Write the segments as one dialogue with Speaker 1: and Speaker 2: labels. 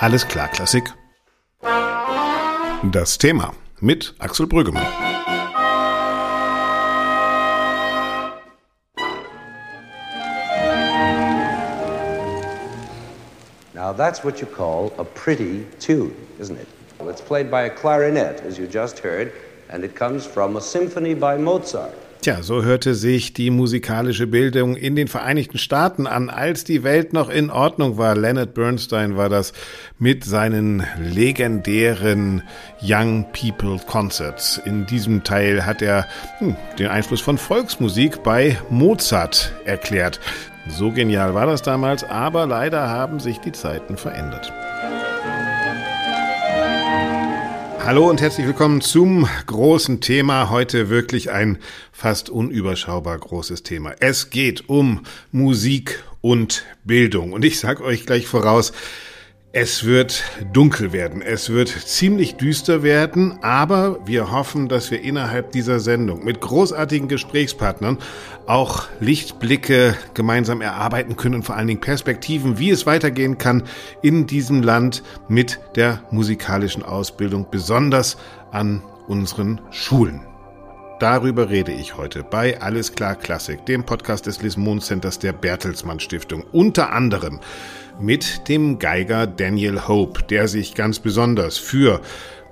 Speaker 1: Alles klar, Klassik. Das Thema mit Axel Brüggemann.
Speaker 2: Now that's what you call a pretty tune, isn't it? Well, it's played by a clarinet, as you just heard, and it comes from a symphony by Mozart.
Speaker 1: Tja, so hörte sich die musikalische Bildung in den Vereinigten Staaten an, als die Welt noch in Ordnung war. Leonard Bernstein war das mit seinen legendären Young People Concerts. In diesem Teil hat er hm, den Einfluss von Volksmusik bei Mozart erklärt. So genial war das damals, aber leider haben sich die Zeiten verändert. Hallo und herzlich willkommen zum großen Thema. Heute wirklich ein fast unüberschaubar großes Thema. Es geht um Musik und Bildung. Und ich sage euch gleich voraus, es wird dunkel werden, es wird ziemlich düster werden, aber wir hoffen, dass wir innerhalb dieser Sendung mit großartigen Gesprächspartnern auch Lichtblicke gemeinsam erarbeiten können und vor allen Dingen Perspektiven, wie es weitergehen kann in diesem Land mit der musikalischen Ausbildung, besonders an unseren Schulen. Darüber rede ich heute bei Alles klar Klassik, dem Podcast des Lismon Centers der Bertelsmann Stiftung. Unter anderem mit dem Geiger Daniel Hope, der sich ganz besonders für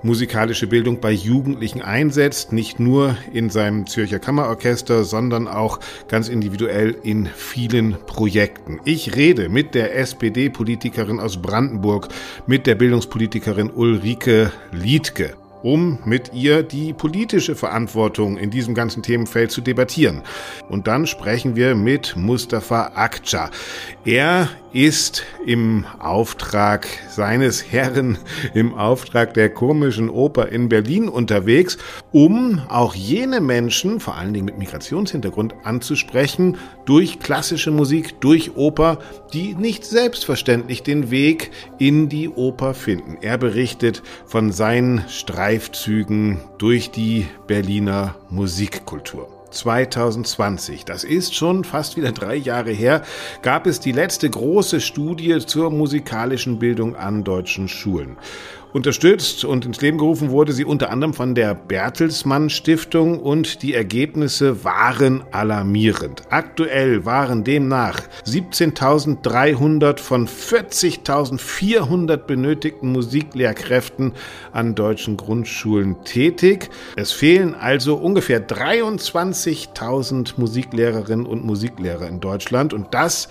Speaker 1: musikalische Bildung bei Jugendlichen einsetzt, nicht nur in seinem Zürcher Kammerorchester, sondern auch ganz individuell in vielen Projekten. Ich rede mit der SPD-Politikerin aus Brandenburg, mit der Bildungspolitikerin Ulrike Liedke um mit ihr die politische Verantwortung in diesem ganzen Themenfeld zu debattieren. Und dann sprechen wir mit Mustafa Akça. Er ist im Auftrag seines Herren, im Auftrag der komischen Oper in Berlin unterwegs, um auch jene Menschen, vor allen Dingen mit Migrationshintergrund, anzusprechen, durch klassische Musik, durch Oper, die nicht selbstverständlich den Weg in die Oper finden. Er berichtet von seinen Streifzügen durch die Berliner Musikkultur. 2020, das ist schon fast wieder drei Jahre her, gab es die letzte große Studie zur musikalischen Bildung an deutschen Schulen. Unterstützt und ins Leben gerufen wurde sie unter anderem von der Bertelsmann Stiftung und die Ergebnisse waren alarmierend. Aktuell waren demnach 17.300 von 40.400 benötigten Musiklehrkräften an deutschen Grundschulen tätig. Es fehlen also ungefähr 23.000 Musiklehrerinnen und Musiklehrer in Deutschland und das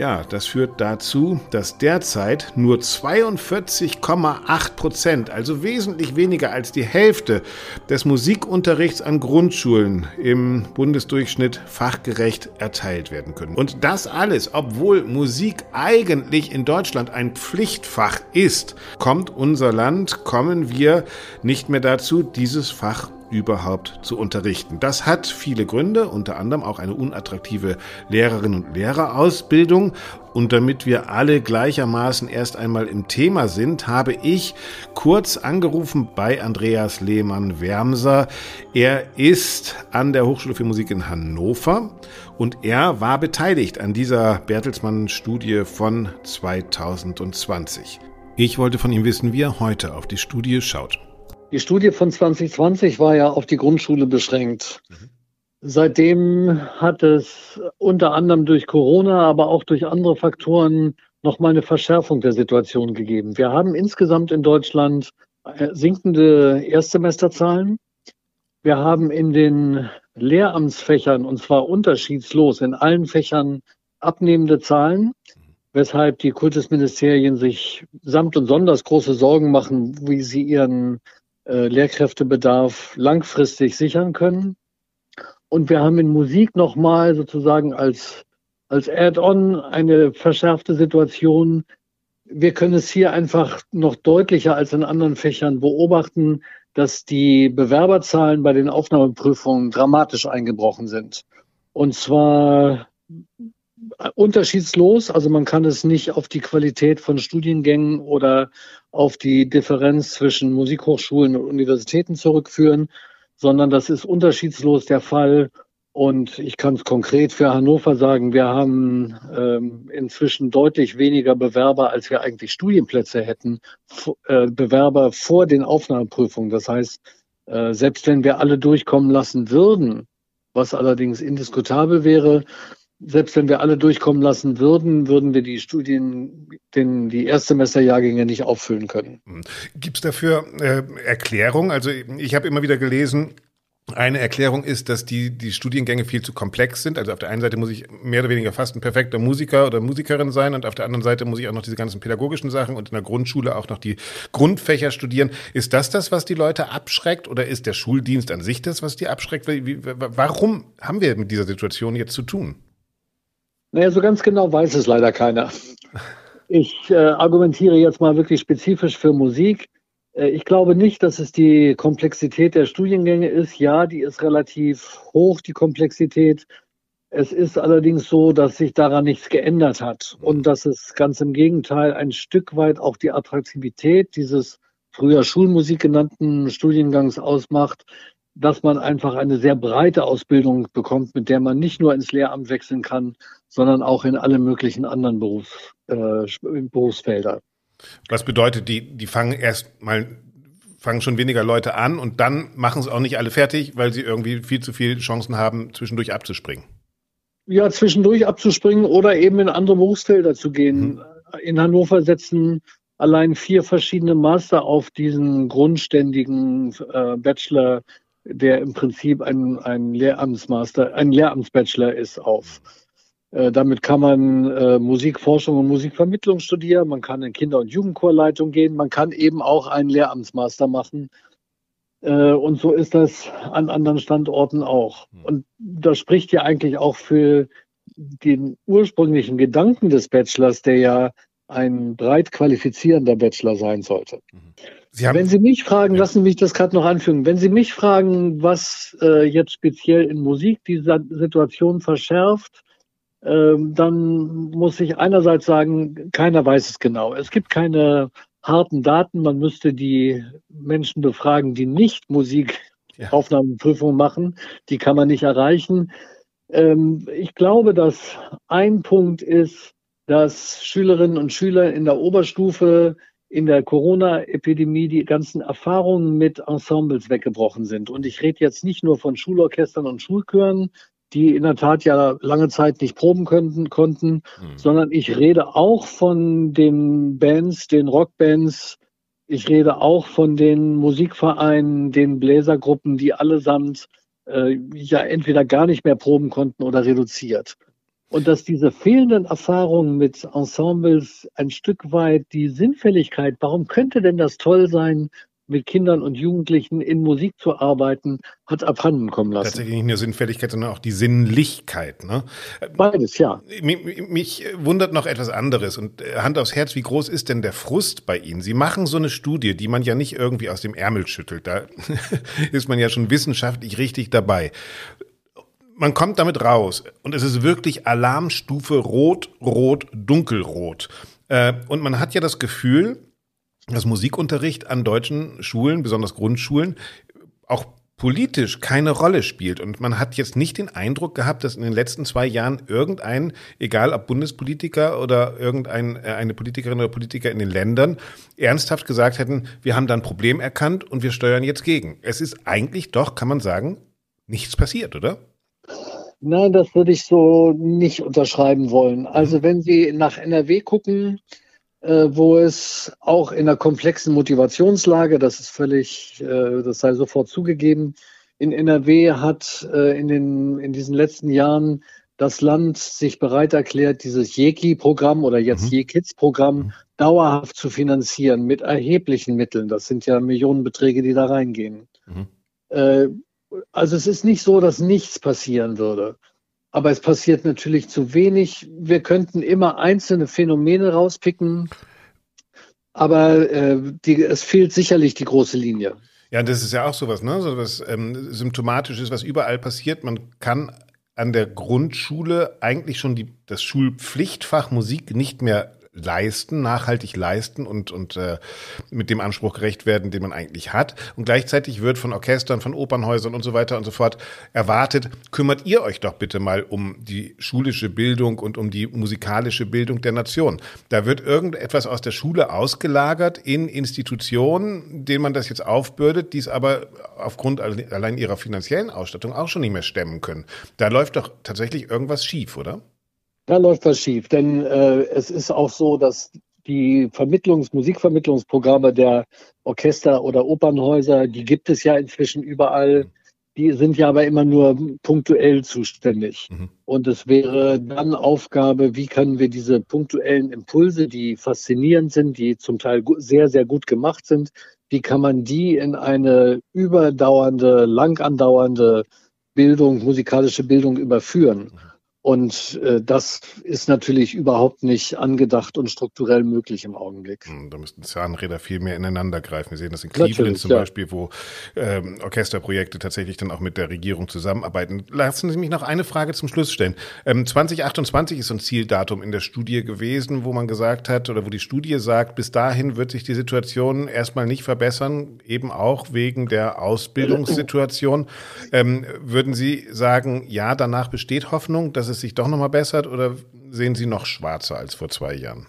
Speaker 1: ja, das führt dazu, dass derzeit nur 42,8 Prozent, also wesentlich weniger als die Hälfte des Musikunterrichts an Grundschulen im Bundesdurchschnitt fachgerecht erteilt werden können. Und das alles, obwohl Musik eigentlich in Deutschland ein Pflichtfach ist, kommt unser Land, kommen wir nicht mehr dazu, dieses Fach überhaupt zu unterrichten. Das hat viele Gründe, unter anderem auch eine unattraktive Lehrerinnen- und Lehrerausbildung. Und damit wir alle gleichermaßen erst einmal im Thema sind, habe ich kurz angerufen bei Andreas Lehmann-Wermser. Er ist an der Hochschule für Musik in Hannover und er war beteiligt an dieser Bertelsmann-Studie von 2020. Ich wollte von ihm wissen, wie er heute auf die Studie schaut.
Speaker 3: Die Studie von 2020 war ja auf die Grundschule beschränkt. Mhm. Seitdem hat es unter anderem durch Corona, aber auch durch andere Faktoren nochmal eine Verschärfung der Situation gegeben. Wir haben insgesamt in Deutschland äh, sinkende Erstsemesterzahlen. Wir haben in den Lehramtsfächern, und zwar unterschiedslos in allen Fächern, abnehmende Zahlen, weshalb die Kultusministerien sich samt und sonders große Sorgen machen, wie sie ihren äh, Lehrkräftebedarf langfristig sichern können. Und wir haben in Musik nochmal sozusagen als, als Add-on eine verschärfte Situation. Wir können es hier einfach noch deutlicher als in anderen Fächern beobachten, dass die Bewerberzahlen bei den Aufnahmeprüfungen dramatisch eingebrochen sind. Und zwar unterschiedslos. Also man kann es nicht auf die Qualität von Studiengängen oder auf die Differenz zwischen Musikhochschulen und Universitäten zurückführen, sondern das ist unterschiedslos der Fall. Und ich kann es konkret für Hannover sagen, wir haben ähm, inzwischen deutlich weniger Bewerber, als wir eigentlich Studienplätze hätten, äh, Bewerber vor den Aufnahmeprüfungen. Das heißt, äh, selbst wenn wir alle durchkommen lassen würden, was allerdings indiskutabel wäre, selbst wenn wir alle durchkommen lassen würden, würden wir die Studien, den, die Erstsemesterjahrgänge nicht auffüllen können.
Speaker 1: Hm. Gibt es dafür äh, Erklärung? Also ich habe immer wieder gelesen, eine Erklärung ist, dass die, die Studiengänge viel zu komplex sind. Also auf der einen Seite muss ich mehr oder weniger fast ein perfekter Musiker oder Musikerin sein und auf der anderen Seite muss ich auch noch diese ganzen pädagogischen Sachen und in der Grundschule auch noch die Grundfächer studieren. Ist das das, was die Leute abschreckt oder ist der Schuldienst an sich das, was die abschreckt? Warum haben wir mit dieser Situation jetzt zu tun?
Speaker 3: Naja, so ganz genau weiß es leider keiner. Ich äh, argumentiere jetzt mal wirklich spezifisch für Musik. Äh, ich glaube nicht, dass es die Komplexität der Studiengänge ist. Ja, die ist relativ hoch, die Komplexität. Es ist allerdings so, dass sich daran nichts geändert hat und dass es ganz im Gegenteil ein Stück weit auch die Attraktivität dieses früher Schulmusik genannten Studiengangs ausmacht, dass man einfach eine sehr breite Ausbildung bekommt, mit der man nicht nur ins Lehramt wechseln kann, sondern auch in alle möglichen anderen Berufs, äh, Berufsfelder.
Speaker 1: Was bedeutet, die, die fangen erst mal, fangen schon weniger Leute an und dann machen es auch nicht alle fertig, weil sie irgendwie viel zu viele Chancen haben, zwischendurch abzuspringen.
Speaker 3: Ja, zwischendurch abzuspringen oder eben in andere Berufsfelder zu gehen. Mhm. In Hannover setzen allein vier verschiedene Master auf diesen grundständigen äh, Bachelor, der im Prinzip ein, ein Lehramtsmaster, ein Lehramtsbachelor ist, auf. Äh, damit kann man äh, Musikforschung und Musikvermittlung studieren, man kann in Kinder- und Jugendchorleitung gehen, man kann eben auch einen Lehramtsmaster machen. Äh, und so ist das an anderen Standorten auch. Hm. Und das spricht ja eigentlich auch für den ursprünglichen Gedanken des Bachelors, der ja ein breit qualifizierender Bachelor sein sollte. Mhm. Sie wenn Sie mich fragen, lassen Sie mich das gerade noch anfügen, wenn Sie mich fragen, was äh, jetzt speziell in Musik die Situation verschärft, ähm, dann muss ich einerseits sagen, keiner weiß es genau. Es gibt keine harten Daten. Man müsste die Menschen befragen, die nicht Musikaufnahmeprüfungen ja. machen. Die kann man nicht erreichen. Ähm, ich glaube, dass ein Punkt ist, dass Schülerinnen und Schüler in der Oberstufe in der Corona-Epidemie die ganzen Erfahrungen mit Ensembles weggebrochen sind. Und ich rede jetzt nicht nur von Schulorchestern und Schulchören, die in der Tat ja lange Zeit nicht proben könnten, konnten, mhm. sondern ich rede auch von den Bands, den Rockbands, ich rede auch von den Musikvereinen, den Bläsergruppen, die allesamt äh, ja entweder gar nicht mehr proben konnten oder reduziert. Und dass diese fehlenden Erfahrungen mit Ensembles ein Stück weit die Sinnfälligkeit, warum könnte denn das toll sein, mit Kindern und Jugendlichen in Musik zu arbeiten, hat abhanden kommen lassen.
Speaker 1: Tatsächlich nicht nur Sinnfälligkeit, sondern auch die Sinnlichkeit. Ne?
Speaker 3: Beides, ja.
Speaker 1: Mich, mich wundert noch etwas anderes und äh, Hand aufs Herz, wie groß ist denn der Frust bei Ihnen? Sie machen so eine Studie, die man ja nicht irgendwie aus dem Ärmel schüttelt. Da ist man ja schon wissenschaftlich richtig dabei man kommt damit raus und es ist wirklich Alarmstufe rot, rot, dunkelrot. Äh, und man hat ja das Gefühl, dass Musikunterricht an deutschen Schulen, besonders Grundschulen, auch politisch keine Rolle spielt. Und man hat jetzt nicht den Eindruck gehabt, dass in den letzten zwei Jahren irgendein, egal ob Bundespolitiker oder irgendein, äh, Politikerin oder Politiker in den Ländern, ernsthaft gesagt hätten, wir haben da ein Problem erkannt und wir steuern jetzt gegen. Es ist eigentlich doch, kann man sagen, nichts passiert, oder?
Speaker 3: Nein, das würde ich so nicht unterschreiben wollen. Also mhm. wenn Sie nach NRW gucken, äh, wo es auch in einer komplexen Motivationslage, das ist völlig, äh, das sei sofort zugegeben, in NRW hat äh, in, den, in diesen letzten Jahren das Land sich bereit erklärt, dieses JEKI-Programm oder jetzt mhm. JEKIDS-Programm mhm. dauerhaft zu finanzieren mit erheblichen Mitteln. Das sind ja Millionenbeträge, die da reingehen. Mhm. Also es ist nicht so, dass nichts passieren würde. Aber es passiert natürlich zu wenig. Wir könnten immer einzelne Phänomene rauspicken, aber äh, die, es fehlt sicherlich die große Linie.
Speaker 1: Ja, das ist ja auch sowas, ne? So was ähm, symptomatisches, was überall passiert. Man kann an der Grundschule eigentlich schon die, das Schulpflichtfach Musik nicht mehr leisten, nachhaltig leisten und, und äh, mit dem Anspruch gerecht werden, den man eigentlich hat. Und gleichzeitig wird von Orchestern, von Opernhäusern und so weiter und so fort erwartet, kümmert ihr euch doch bitte mal um die schulische Bildung und um die musikalische Bildung der Nation. Da wird irgendetwas aus der Schule ausgelagert in Institutionen, denen man das jetzt aufbürdet, die es aber aufgrund allein ihrer finanziellen Ausstattung auch schon nicht mehr stemmen können. Da läuft doch tatsächlich irgendwas schief, oder?
Speaker 3: Da läuft was schief, denn äh, es ist auch so, dass die Vermittlungs-, Musikvermittlungsprogramme der Orchester oder Opernhäuser, die gibt es ja inzwischen überall. Die sind ja aber immer nur punktuell zuständig. Mhm. Und es wäre dann Aufgabe, wie können wir diese punktuellen Impulse, die faszinierend sind, die zum Teil sehr, sehr gut gemacht sind, wie kann man die in eine überdauernde, lang andauernde Bildung, musikalische Bildung überführen? Mhm. Und äh, das ist natürlich überhaupt nicht angedacht und strukturell möglich im Augenblick.
Speaker 1: Hm, da müssten Zahnräder viel mehr ineinander greifen. Wir sehen das in Cleveland natürlich, zum ja. Beispiel, wo ähm, Orchesterprojekte tatsächlich dann auch mit der Regierung zusammenarbeiten. Lassen Sie mich noch eine Frage zum Schluss stellen. Ähm, 2028 ist so ein Zieldatum in der Studie gewesen, wo man gesagt hat oder wo die Studie sagt, bis dahin wird sich die Situation erstmal nicht verbessern, eben auch wegen der Ausbildungssituation. Ähm, würden Sie sagen, ja, danach besteht Hoffnung, dass es sich doch nochmal bessert oder sehen Sie noch schwarzer als vor zwei Jahren?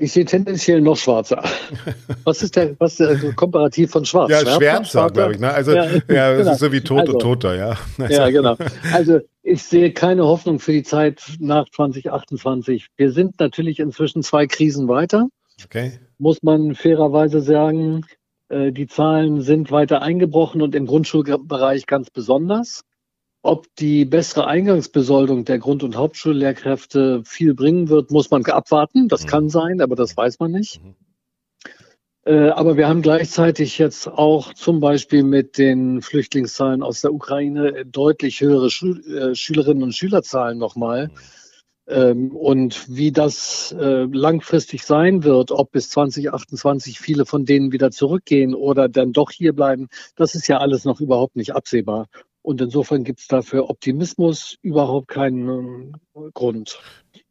Speaker 3: Ich sehe tendenziell noch schwarzer. Was ist der, was der also komparativ von schwarz?
Speaker 1: Ja, schwärzer, glaube ich. Ne? Also, ja, ja das genau. ist so wie tot also, und toter, ja.
Speaker 3: Also. Ja, genau. Also, ich sehe keine Hoffnung für die Zeit nach 2028. Wir sind natürlich inzwischen zwei Krisen weiter. Okay. Muss man fairerweise sagen. Äh, die Zahlen sind weiter eingebrochen und im Grundschulbereich ganz besonders. Ob die bessere Eingangsbesoldung der Grund- und Hauptschullehrkräfte viel bringen wird, muss man abwarten. Das mhm. kann sein, aber das weiß man nicht. Mhm. Äh, aber wir haben gleichzeitig jetzt auch zum Beispiel mit den Flüchtlingszahlen aus der Ukraine deutlich höhere Schul äh, Schülerinnen und Schülerzahlen nochmal. Mhm. Ähm, und wie das äh, langfristig sein wird, ob bis 2028 viele von denen wieder zurückgehen oder dann doch hier bleiben, das ist ja alles noch überhaupt nicht absehbar. Und insofern gibt es dafür Optimismus überhaupt keinen äh, Grund.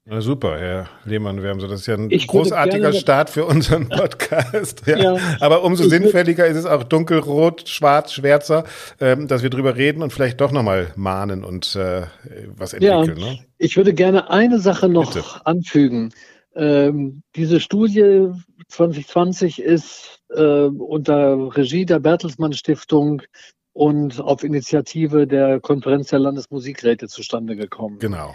Speaker 1: Na super, Herr Lehmann, wir haben so, das ist ja ein ich großartiger Start für unseren Podcast. Ja. ja. Aber umso sinnfälliger ist es auch dunkelrot, schwarz, schwärzer, ähm, dass wir drüber reden und vielleicht doch nochmal mahnen und äh, was entwickeln. Ja,
Speaker 3: ne? Ich würde gerne eine Sache noch Bitte. anfügen. Ähm, diese Studie 2020 ist äh, unter Regie der Bertelsmann Stiftung und auf Initiative der Konferenz der Landesmusikräte zustande gekommen.
Speaker 1: Genau.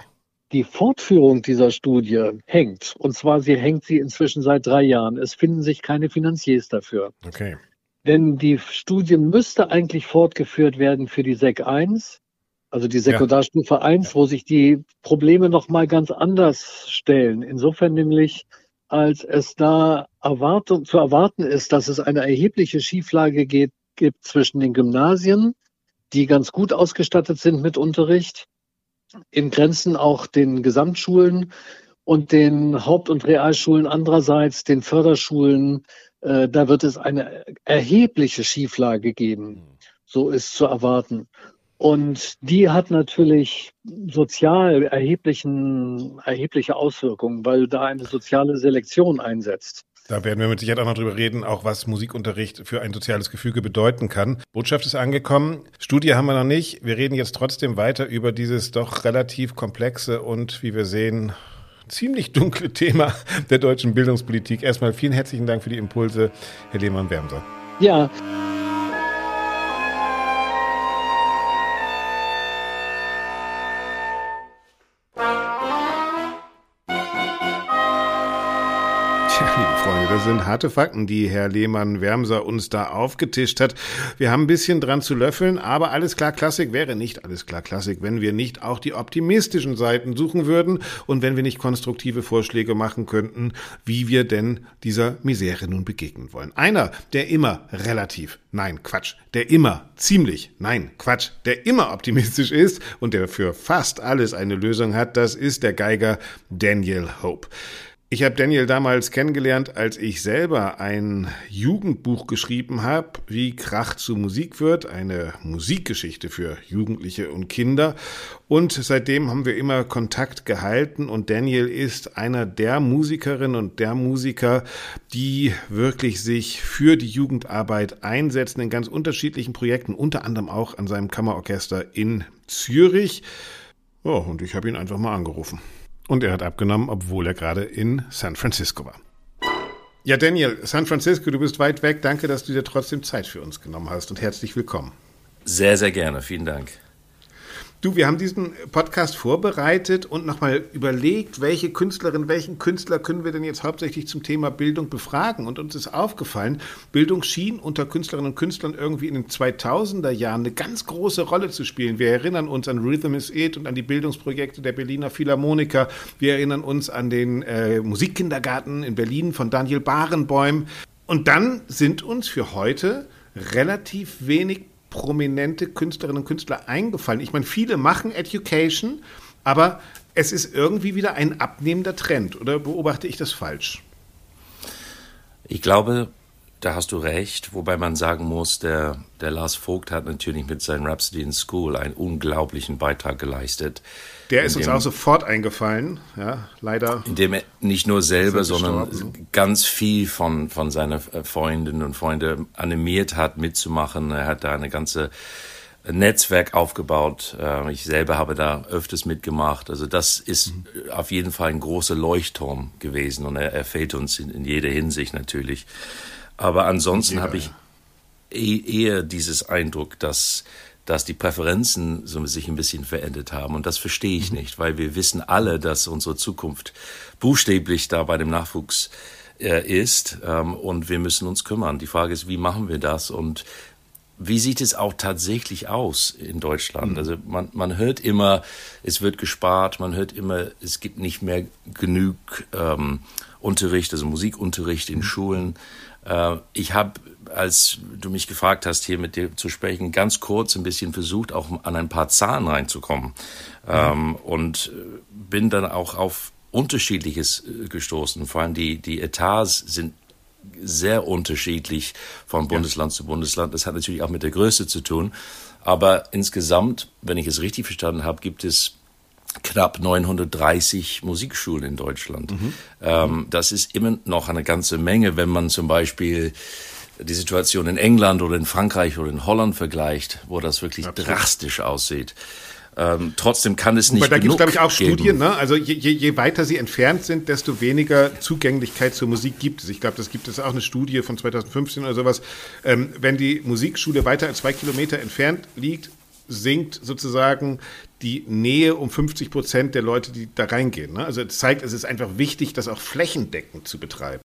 Speaker 3: Die Fortführung dieser Studie hängt, und zwar sie hängt sie inzwischen seit drei Jahren. Es finden sich keine Finanziers dafür.
Speaker 1: Okay.
Speaker 3: Denn die Studie müsste eigentlich fortgeführt werden für die SEC 1, also die Sekundarstufe ja. 1, wo sich die Probleme nochmal ganz anders stellen. Insofern nämlich, als es da Erwartung, zu erwarten ist, dass es eine erhebliche Schieflage geht gibt zwischen den Gymnasien, die ganz gut ausgestattet sind mit Unterricht, in Grenzen auch den Gesamtschulen und den Haupt- und Realschulen andererseits, den Förderschulen. Äh, da wird es eine erhebliche Schieflage geben. So ist zu erwarten. Und die hat natürlich sozial erheblichen, erhebliche Auswirkungen, weil da eine soziale Selektion einsetzt.
Speaker 1: Da werden wir mit Sicherheit auch noch drüber reden, auch was Musikunterricht für ein soziales Gefüge bedeuten kann. Botschaft ist angekommen. Studie haben wir noch nicht. Wir reden jetzt trotzdem weiter über dieses doch relativ komplexe und, wie wir sehen, ziemlich dunkle Thema der deutschen Bildungspolitik. Erstmal vielen herzlichen Dank für die Impulse, Herr Lehmann-Wermser.
Speaker 3: Ja.
Speaker 1: Das sind harte Fakten, die Herr Lehmann-Wermser uns da aufgetischt hat. Wir haben ein bisschen dran zu löffeln, aber alles klar Klassik wäre nicht alles klar Klassik, wenn wir nicht auch die optimistischen Seiten suchen würden und wenn wir nicht konstruktive Vorschläge machen könnten, wie wir denn dieser Misere nun begegnen wollen. Einer, der immer relativ, nein, Quatsch, der immer ziemlich, nein, Quatsch, der immer optimistisch ist und der für fast alles eine Lösung hat, das ist der Geiger Daniel Hope. Ich habe Daniel damals kennengelernt, als ich selber ein Jugendbuch geschrieben habe, wie Krach zu Musik wird, eine Musikgeschichte für Jugendliche und Kinder. Und seitdem haben wir immer Kontakt gehalten und Daniel ist einer der Musikerinnen und der Musiker, die wirklich sich für die Jugendarbeit einsetzen in ganz unterschiedlichen Projekten, unter anderem auch an seinem Kammerorchester in Zürich. Oh, und ich habe ihn einfach mal angerufen. Und er hat abgenommen, obwohl er gerade in San Francisco war. Ja, Daniel, San Francisco, du bist weit weg. Danke, dass du dir trotzdem Zeit für uns genommen hast und herzlich willkommen.
Speaker 4: Sehr, sehr gerne. Vielen Dank.
Speaker 1: Du, wir haben diesen Podcast vorbereitet und nochmal überlegt, welche Künstlerin, welchen Künstler können wir denn jetzt hauptsächlich zum Thema Bildung befragen? Und uns ist aufgefallen, Bildung schien unter Künstlerinnen und Künstlern irgendwie in den 2000er Jahren eine ganz große Rolle zu spielen. Wir erinnern uns an Rhythm is It und an die Bildungsprojekte der Berliner Philharmoniker. Wir erinnern uns an den äh, Musikkindergarten in Berlin von Daniel Barenboim. Und dann sind uns für heute relativ wenig prominente Künstlerinnen und Künstler eingefallen. Ich meine, viele machen Education, aber es ist irgendwie wieder ein abnehmender Trend. Oder beobachte ich das falsch?
Speaker 4: Ich glaube, da hast du recht, wobei man sagen muss, der, der Lars Vogt hat natürlich mit seinem Rhapsody in School einen unglaublichen Beitrag geleistet.
Speaker 1: Der ist uns auch sofort eingefallen, ja, leider.
Speaker 4: Indem er nicht nur selber, sondern ganz viel von, von seinen Freundinnen und Freunden animiert hat, mitzumachen. Er hat da eine ganze Netzwerk aufgebaut. Ähm, ich selber habe da öfters mitgemacht. Also das ist mhm. auf jeden Fall ein großer Leuchtturm gewesen und er, er fehlt uns in, in jeder Hinsicht natürlich. Aber ansonsten habe ich e-, eher dieses Eindruck, dass dass die Präferenzen so sich ein bisschen verändert haben. Und das verstehe ich mhm. nicht, weil wir wissen alle, dass unsere Zukunft buchstäblich da bei dem Nachwuchs äh, ist. Ähm, und wir müssen uns kümmern. Die Frage ist, wie machen wir das? Und wie sieht es auch tatsächlich aus in Deutschland? Mhm. Also man, man hört immer, es wird gespart, man hört immer, es gibt nicht mehr genug ähm, Unterricht, also Musikunterricht in mhm. Schulen. Äh, ich habe als du mich gefragt hast, hier mit dir zu sprechen, ganz kurz ein bisschen versucht, auch an ein paar Zahlen reinzukommen. Mhm. Und äh, bin dann auch auf Unterschiedliches äh, gestoßen. Vor allem die, die Etats sind sehr unterschiedlich von Bundesland ja. zu Bundesland. Das hat natürlich auch mit der Größe zu tun. Aber insgesamt, wenn ich es richtig verstanden habe, gibt es knapp 930 Musikschulen in Deutschland. Mhm. Ähm, das ist immer noch eine ganze Menge, wenn man zum Beispiel die Situation in England oder in Frankreich oder in Holland vergleicht, wo das wirklich Absolut. drastisch aussieht. Ähm, trotzdem kann es nicht.
Speaker 1: Aber da gibt es, glaube ich, auch geben. Studien. Ne? Also je, je, je, weiter sie entfernt sind, desto weniger Zugänglichkeit zur Musik gibt es. Ich glaube, das gibt es auch eine Studie von 2015 oder sowas. Ähm, wenn die Musikschule weiter als zwei Kilometer entfernt liegt, sinkt sozusagen die Nähe um 50 Prozent der Leute, die da reingehen. Ne? Also es zeigt, es ist einfach wichtig, das auch flächendeckend zu betreiben.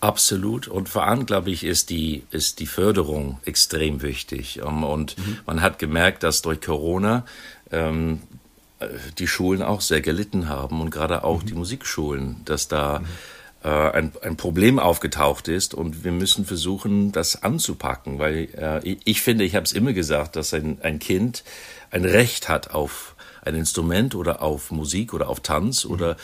Speaker 4: Absolut. Und vor allem, glaube ich, ist die, ist die Förderung extrem wichtig. Ähm, und mhm. man hat gemerkt, dass durch Corona ähm, äh, die Schulen auch sehr gelitten haben und gerade auch mhm. die Musikschulen, dass da mhm. äh, ein, ein Problem aufgetaucht ist und wir müssen versuchen, das anzupacken, weil äh, ich, ich finde, ich habe es immer gesagt, dass ein, ein Kind ein Recht hat auf ein Instrument oder auf Musik oder auf Tanz mhm. oder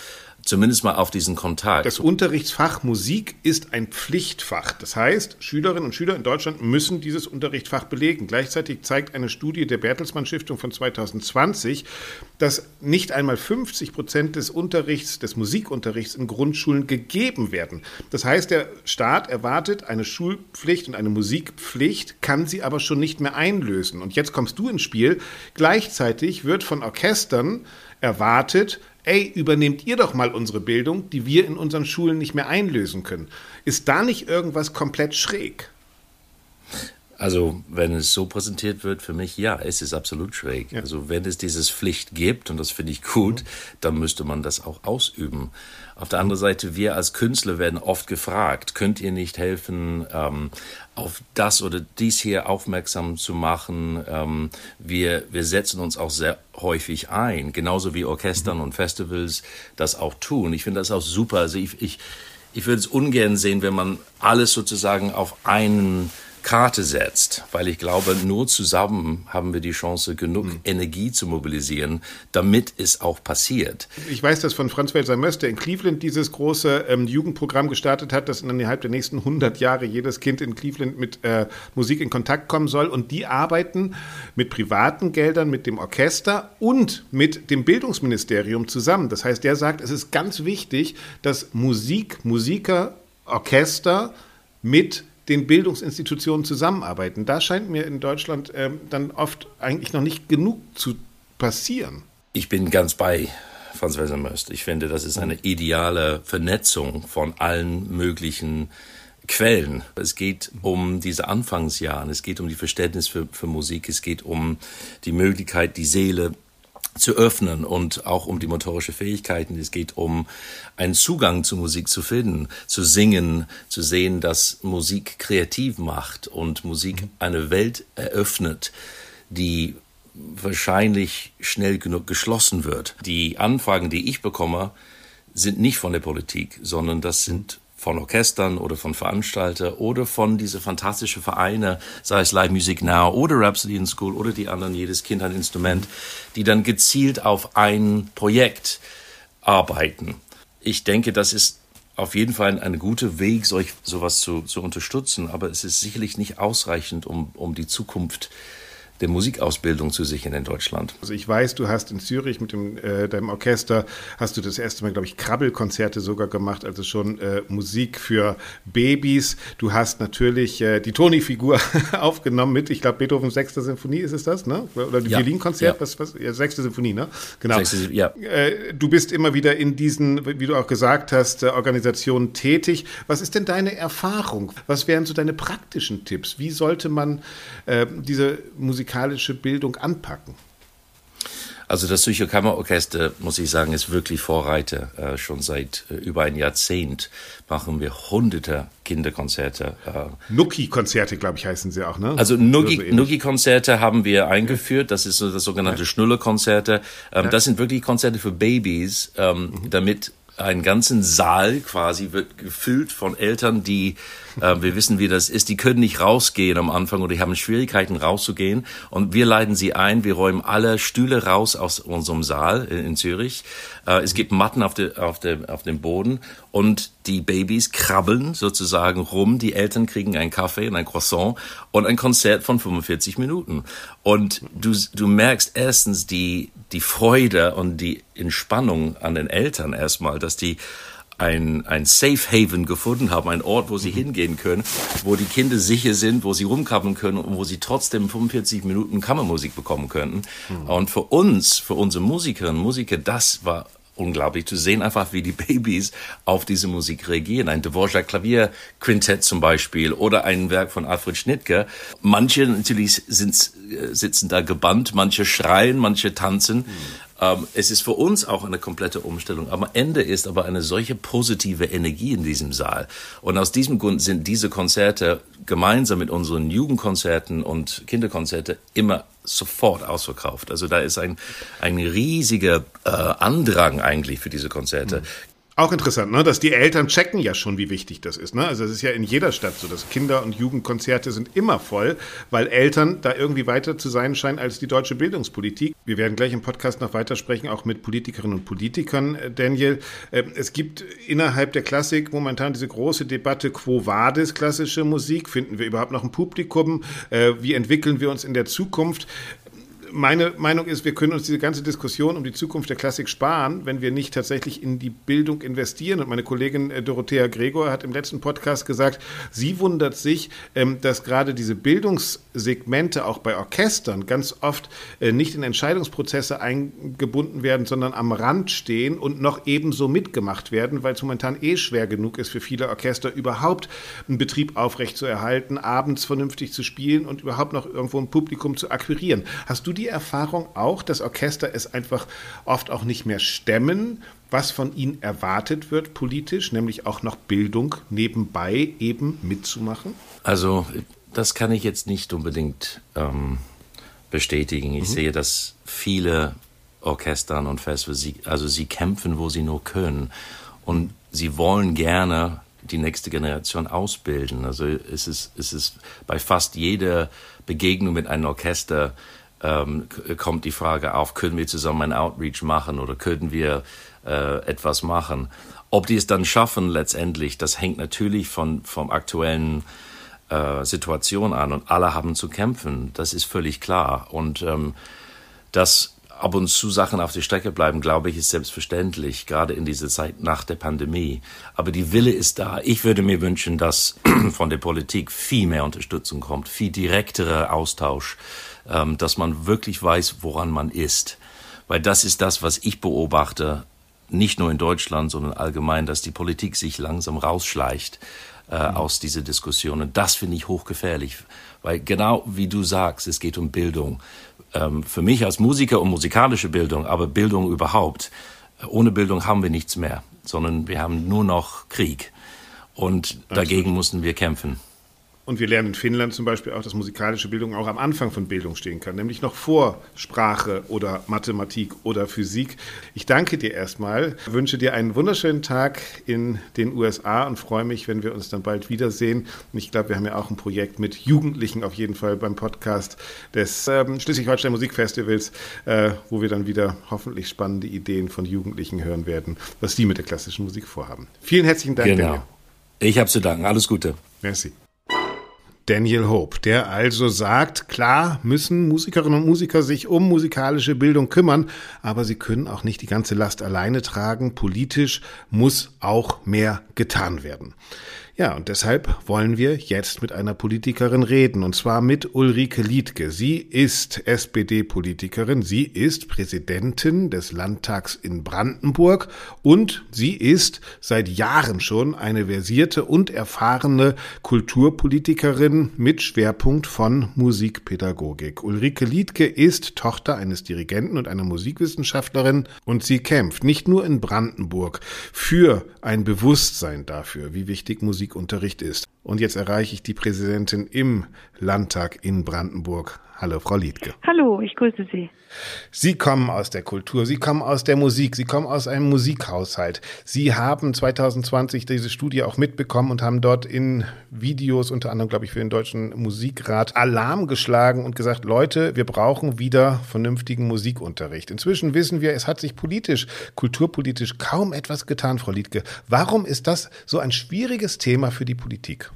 Speaker 4: Zumindest mal auf diesen Kontakt.
Speaker 1: Das Unterrichtsfach Musik ist ein Pflichtfach. Das heißt, Schülerinnen und Schüler in Deutschland müssen dieses Unterrichtsfach belegen. Gleichzeitig zeigt eine Studie der Bertelsmann Stiftung von 2020, dass nicht einmal 50 Prozent des Unterrichts, des Musikunterrichts in Grundschulen gegeben werden. Das heißt, der Staat erwartet eine Schulpflicht und eine Musikpflicht, kann sie aber schon nicht mehr einlösen. Und jetzt kommst du ins Spiel. Gleichzeitig wird von Orchestern erwartet, ey, übernehmt ihr doch mal unsere Bildung, die wir in unseren Schulen nicht mehr einlösen können. Ist da nicht irgendwas komplett schräg?
Speaker 4: Also, wenn es so präsentiert wird, für mich, ja, es ist absolut schräg. Ja. Also, wenn es dieses Pflicht gibt, und das finde ich gut, mhm. dann müsste man das auch ausüben. Auf der anderen Seite, wir als Künstler werden oft gefragt, könnt ihr nicht helfen, ähm, auf das oder dies hier aufmerksam zu machen? Ähm, wir, wir setzen uns auch sehr häufig ein, genauso wie Orchestern mhm. und Festivals das auch tun. Ich finde das auch super. Also ich, ich, ich würde es ungern sehen, wenn man alles sozusagen auf einen Karte setzt, weil ich glaube, nur zusammen haben wir die Chance, genug mhm. Energie zu mobilisieren, damit es auch passiert.
Speaker 1: Ich weiß das von Franz Welser Möss, der in Cleveland dieses große ähm, Jugendprogramm gestartet hat, dass innerhalb der nächsten 100 Jahre jedes Kind in Cleveland mit äh, Musik in Kontakt kommen soll. Und die arbeiten mit privaten Geldern, mit dem Orchester und mit dem Bildungsministerium zusammen. Das heißt, der sagt, es ist ganz wichtig, dass Musik, Musiker, Orchester mit den Bildungsinstitutionen zusammenarbeiten. Da scheint mir in Deutschland ähm, dann oft eigentlich noch nicht genug zu passieren.
Speaker 4: Ich bin ganz bei Franz Welser Möst. Ich finde, das ist eine ideale Vernetzung von allen möglichen Quellen. Es geht um diese Anfangsjahre, es geht um die Verständnis für, für Musik, es geht um die Möglichkeit, die Seele zu öffnen und auch um die motorische Fähigkeiten. Es geht um einen Zugang zu Musik zu finden, zu singen, zu sehen, dass Musik kreativ macht und Musik eine Welt eröffnet, die wahrscheinlich schnell genug geschlossen wird. Die Anfragen, die ich bekomme, sind nicht von der Politik, sondern das sind von Orchestern oder von Veranstaltern oder von diese fantastischen Vereine, sei es Live Music Now oder Rhapsody in School oder die anderen, jedes Kind ein Instrument, die dann gezielt auf ein Projekt arbeiten. Ich denke, das ist auf jeden Fall ein, guter Weg, solch, sowas zu, zu unterstützen, aber es ist sicherlich nicht ausreichend, um, um die Zukunft der Musikausbildung zu sichern in Deutschland.
Speaker 1: Also ich weiß, du hast in Zürich mit dem, äh, deinem Orchester, hast du das erste Mal, glaube ich, Krabbelkonzerte sogar gemacht, also schon äh, Musik für Babys. Du hast natürlich äh, die Toni-Figur aufgenommen mit, ich glaube, Beethovens sechster Sinfonie ist es das, ne? Oder die ja, Violinkonzert, ja. was, was, ja, sechste Sinfonie, ne? Genau. Sechste, ja. Äh, du bist immer wieder in diesen, wie du auch gesagt hast, äh, Organisationen tätig. Was ist denn deine Erfahrung? Was wären so deine praktischen Tipps? Wie sollte man äh, diese Musik musikalische Bildung anpacken?
Speaker 4: Also das Zürcher Kammerorchester, muss ich sagen, ist wirklich Vorreiter. Äh, schon seit äh, über ein Jahrzehnt machen wir hunderte Kinderkonzerte.
Speaker 1: Äh. Nuki-Konzerte, glaube ich, heißen sie auch, ne?
Speaker 4: Also Nuki-Konzerte so haben wir eingeführt. Das ist so das sogenannte ja. Schnuller-Konzerte. Ähm, ja. Das sind wirklich Konzerte für Babys, ähm, mhm. damit einen ganzen Saal quasi wird gefüllt von Eltern, die, äh, wir wissen, wie das ist, die können nicht rausgehen am Anfang oder die haben Schwierigkeiten rauszugehen. Und wir leiten sie ein, wir räumen alle Stühle raus aus unserem Saal in, in Zürich. Äh, es gibt Matten auf, de, auf, de, auf dem Boden und die Babys krabbeln sozusagen rum. Die Eltern kriegen einen Kaffee und ein Croissant und ein Konzert von 45 Minuten. Und du, du merkst erstens die, die Freude und die Entspannung an den Eltern erstmal, dass die ein, ein Safe Haven gefunden haben, ein Ort, wo sie mhm. hingehen können, wo die Kinder sicher sind, wo sie rumkappen können und wo sie trotzdem 45 Minuten Kammermusik bekommen könnten. Mhm. Und für uns, für unsere Musikerinnen und Musiker, das war unglaublich zu sehen, einfach wie die Babys auf diese Musik reagieren. Ein Dvorak Klavierquintett zum Beispiel oder ein Werk von Alfred Schnittke. Manche natürlich sind, äh, sitzen da gebannt, manche schreien, manche tanzen. Mhm. Ähm, es ist für uns auch eine komplette Umstellung. Am Ende ist aber eine solche positive Energie in diesem Saal. Und aus diesem Grund sind diese Konzerte gemeinsam mit unseren Jugendkonzerten und Kinderkonzerte immer sofort ausverkauft. Also da ist ein, ein riesiger äh, Andrang eigentlich für diese Konzerte. Mhm.
Speaker 1: Auch interessant, ne? dass die Eltern checken ja schon, wie wichtig das ist. Ne? Also es ist ja in jeder Stadt so, dass Kinder- und Jugendkonzerte sind immer voll, weil Eltern da irgendwie weiter zu sein scheinen als die deutsche Bildungspolitik. Wir werden gleich im Podcast noch weitersprechen, auch mit Politikerinnen und Politikern, äh, Daniel. Ähm, es gibt innerhalb der Klassik momentan diese große Debatte, quo vadis klassische Musik? Finden wir überhaupt noch ein Publikum? Äh, wie entwickeln wir uns in der Zukunft? Meine Meinung ist, wir können uns diese ganze Diskussion um die Zukunft der Klassik sparen, wenn wir nicht tatsächlich in die Bildung investieren. Und meine Kollegin äh, Dorothea Gregor hat im letzten Podcast gesagt, sie wundert sich, ähm, dass gerade diese Bildungssegmente auch bei Orchestern ganz oft äh, nicht in Entscheidungsprozesse eingebunden werden, sondern am Rand stehen und noch ebenso mitgemacht werden, weil es momentan eh schwer genug ist für viele Orchester überhaupt einen Betrieb aufrechtzuerhalten, abends vernünftig zu spielen und überhaupt noch irgendwo ein Publikum zu akquirieren. Hast du die Erfahrung auch, dass Orchester es einfach oft auch nicht mehr stemmen, was von ihnen erwartet wird politisch, nämlich auch noch Bildung nebenbei eben mitzumachen?
Speaker 4: Also das kann ich jetzt nicht unbedingt ähm, bestätigen. Ich mhm. sehe, dass viele Orchestern und Festivals, also sie kämpfen, wo sie nur können. Und sie wollen gerne die nächste Generation ausbilden. Also es ist, es ist bei fast jeder Begegnung mit einem Orchester ähm, kommt die Frage auf, können wir zusammen ein Outreach machen oder können wir äh, etwas machen. Ob die es dann schaffen letztendlich, das hängt natürlich von vom aktuellen äh, Situation an und alle haben zu kämpfen. Das ist völlig klar und ähm, das ab und zu Sachen auf der Strecke bleiben, glaube ich, ist selbstverständlich, gerade in dieser Zeit nach der Pandemie. Aber die Wille ist da. Ich würde mir wünschen, dass von der Politik viel mehr Unterstützung kommt, viel direkterer Austausch, ähm, dass man wirklich weiß, woran man ist. Weil das ist das, was ich beobachte, nicht nur in Deutschland, sondern allgemein, dass die Politik sich langsam rausschleicht äh, mhm. aus dieser Diskussion. Und das finde ich hochgefährlich. Weil genau wie du sagst, es geht um Bildung ähm, für mich als Musiker um musikalische Bildung, aber Bildung überhaupt. Ohne Bildung haben wir nichts mehr, sondern wir haben nur noch Krieg. Und dagegen mussten wir kämpfen.
Speaker 1: Und wir lernen in Finnland zum Beispiel auch, dass musikalische Bildung auch am Anfang von Bildung stehen kann, nämlich noch vor Sprache oder Mathematik oder Physik. Ich danke dir erstmal, wünsche dir einen wunderschönen Tag in den USA und freue mich, wenn wir uns dann bald wiedersehen. Und ich glaube, wir haben ja auch ein Projekt mit Jugendlichen auf jeden Fall beim Podcast des ähm, Schleswig-Holstein Musikfestivals, äh, wo wir dann wieder hoffentlich spannende Ideen von Jugendlichen hören werden, was die mit der klassischen Musik vorhaben. Vielen herzlichen Dank.
Speaker 4: Genau. Daniel. Ich habe zu danken. Alles Gute.
Speaker 1: Merci. Daniel Hope, der also sagt, klar müssen Musikerinnen und Musiker sich um musikalische Bildung kümmern, aber sie können auch nicht die ganze Last alleine tragen. Politisch muss auch mehr getan werden. Ja, und deshalb wollen wir jetzt mit einer Politikerin reden, und zwar mit Ulrike Liedke. Sie ist SPD-Politikerin, sie ist Präsidentin des Landtags in Brandenburg und sie ist seit Jahren schon eine versierte und erfahrene Kulturpolitikerin mit Schwerpunkt von Musikpädagogik. Ulrike Liedke ist Tochter eines Dirigenten und einer Musikwissenschaftlerin und sie kämpft nicht nur in Brandenburg für ein Bewusstsein dafür, wie wichtig Musik Musikunterricht ist. Und jetzt erreiche ich die Präsidentin im Landtag in Brandenburg. Hallo, Frau Liedke.
Speaker 5: Hallo, ich grüße Sie.
Speaker 1: Sie kommen aus der Kultur, Sie kommen aus der Musik, Sie kommen aus einem Musikhaushalt. Sie haben 2020 diese Studie auch mitbekommen und haben dort in Videos, unter anderem, glaube ich, für den Deutschen Musikrat, Alarm geschlagen und gesagt, Leute, wir brauchen wieder vernünftigen Musikunterricht. Inzwischen wissen wir, es hat sich politisch, kulturpolitisch kaum etwas getan, Frau Liedke. Warum ist das so ein schwieriges Thema für die Politik?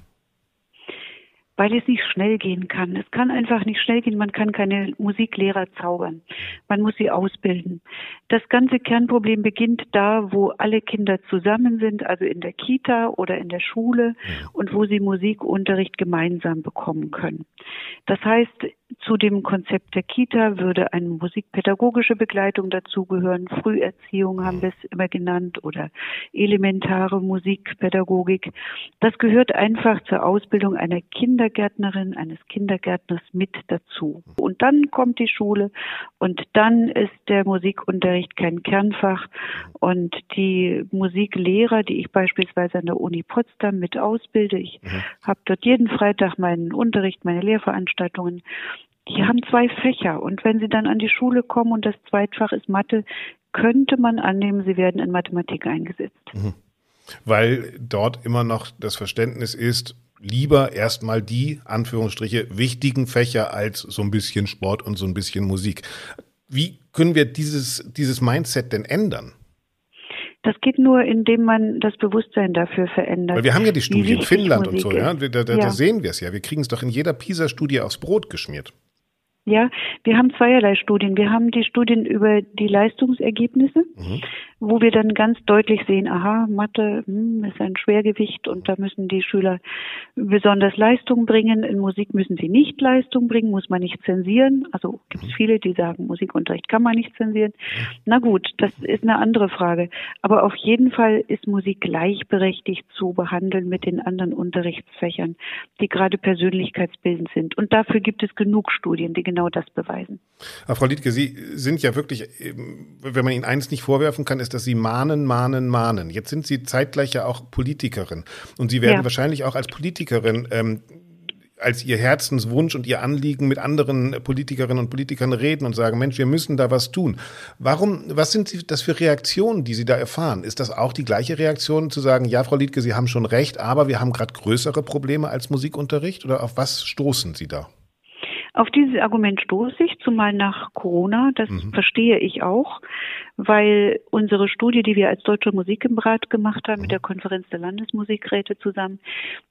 Speaker 5: Weil es nicht schnell gehen kann. Es kann einfach nicht schnell gehen. Man kann keine Musiklehrer zaubern. Man muss sie ausbilden. Das ganze Kernproblem beginnt da, wo alle Kinder zusammen sind, also in der Kita oder in der Schule und wo sie Musikunterricht gemeinsam bekommen können. Das heißt, zu dem Konzept der Kita würde eine musikpädagogische Begleitung dazugehören. Früherziehung haben wir es immer genannt oder elementare Musikpädagogik. Das gehört einfach zur Ausbildung einer Kindergärtnerin, eines Kindergärtners mit dazu. Und dann kommt die Schule und dann ist der Musikunterricht kein Kernfach und die Musiklehrer, die ich beispielsweise an der Uni Potsdam mit ausbilde, ich mhm. habe dort jeden Freitag meinen Unterricht, meine Lehrveranstaltungen die haben zwei Fächer und wenn sie dann an die Schule kommen und das Zweitfach ist Mathe, könnte man annehmen, sie werden in Mathematik eingesetzt. Mhm.
Speaker 1: Weil dort immer noch das Verständnis ist, lieber erstmal die, Anführungsstriche, wichtigen Fächer als so ein bisschen Sport und so ein bisschen Musik. Wie können wir dieses, dieses Mindset denn ändern?
Speaker 5: Das geht nur, indem man das Bewusstsein dafür verändert.
Speaker 1: Weil wir haben ja die Studie in Finnland und so, ja. Da, da, da ja. sehen wir es ja. Wir kriegen es doch in jeder PISA-Studie aufs Brot geschmiert.
Speaker 5: Ja, wir haben zweierlei Studien. Wir haben die Studien über die Leistungsergebnisse, mhm wo wir dann ganz deutlich sehen, aha, Mathe hm, ist ein Schwergewicht und da müssen die Schüler besonders Leistung bringen. In Musik müssen sie nicht Leistung bringen, muss man nicht zensieren. Also gibt es mhm. viele, die sagen, Musikunterricht kann man nicht zensieren. Na gut, das ist eine andere Frage. Aber auf jeden Fall ist Musik gleichberechtigt zu behandeln mit den anderen Unterrichtsfächern, die gerade persönlichkeitsbildend sind. Und dafür gibt es genug Studien, die genau das beweisen.
Speaker 1: Frau Liedke, Sie sind ja wirklich, wenn man Ihnen eins nicht vorwerfen kann, ist, dass Sie mahnen, mahnen, mahnen. Jetzt sind Sie zeitgleich ja auch Politikerin und Sie werden ja. wahrscheinlich auch als Politikerin ähm, als ihr Herzenswunsch und ihr Anliegen mit anderen Politikerinnen und Politikern reden und sagen, Mensch, wir müssen da was tun. Warum, was sind das für Reaktionen, die Sie da erfahren? Ist das auch die gleiche Reaktion zu sagen, ja, Frau Liedke, Sie haben schon recht, aber wir haben gerade größere Probleme als Musikunterricht oder auf was stoßen Sie da?
Speaker 5: Auf dieses Argument stoße ich, zumal nach Corona, das mhm. verstehe ich auch weil unsere Studie, die wir als Deutsche Musik im Rat gemacht haben, mit der Konferenz der Landesmusikräte zusammen,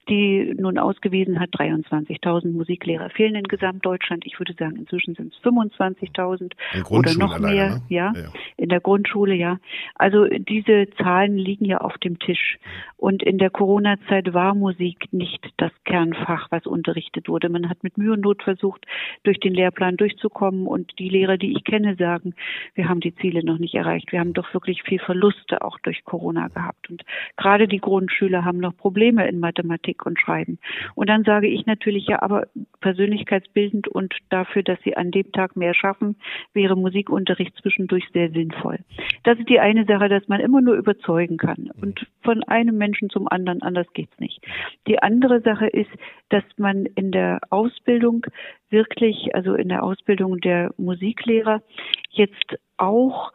Speaker 5: die nun ausgewiesen hat, 23.000 Musiklehrer fehlen in Gesamtdeutschland. Ich würde sagen, inzwischen sind es 25.000 oder noch alleine, mehr, ne? ja, ja, in der Grundschule, ja. Also diese Zahlen liegen ja auf dem Tisch. Und in der Corona-Zeit war Musik nicht das Kernfach, was unterrichtet wurde. Man hat mit Mühe und Not versucht, durch den Lehrplan durchzukommen. Und die Lehrer, die ich kenne, sagen, wir haben die Ziele noch nicht nicht erreicht. Wir haben doch wirklich viel Verluste auch durch Corona gehabt. Und gerade die Grundschüler haben noch Probleme in Mathematik und Schreiben. Und dann sage ich natürlich, ja, aber persönlichkeitsbildend und dafür, dass sie an dem Tag mehr schaffen, wäre Musikunterricht zwischendurch sehr sinnvoll. Das ist die eine Sache, dass man immer nur überzeugen kann. Und von einem Menschen zum anderen, anders geht's nicht. Die andere Sache ist, dass man in der Ausbildung wirklich, also in der Ausbildung der Musiklehrer jetzt auch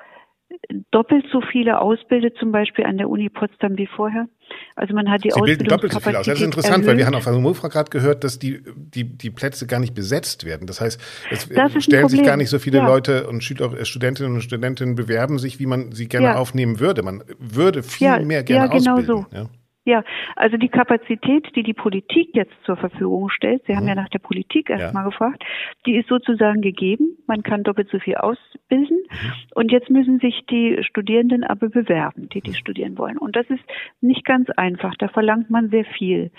Speaker 5: doppelt so viele ausbildet, zum Beispiel an der Uni Potsdam wie vorher. Also man hat die
Speaker 1: Sie bilden doppelt so viel aus. Das ist interessant, erhöht. weil wir haben auf Hannover gerade gehört, dass die, die, die Plätze gar nicht besetzt werden. Das heißt, es das stellen sich gar nicht so viele ja. Leute und Schüler, äh, Studentinnen und Studentinnen bewerben sich, wie man sie gerne ja. aufnehmen würde. Man würde viel ja, mehr gerne ja, genau ausbilden. So. Ja.
Speaker 5: Also die Kapazität, die die Politik jetzt zur Verfügung stellt, Sie mhm. haben ja nach der Politik erstmal ja. gefragt, die ist sozusagen gegeben. Man kann doppelt so viel ausbilden. Mhm. Und jetzt müssen sich die Studierenden aber bewerben, die die studieren wollen. Und das ist nicht ganz einfach. Da verlangt man sehr viel.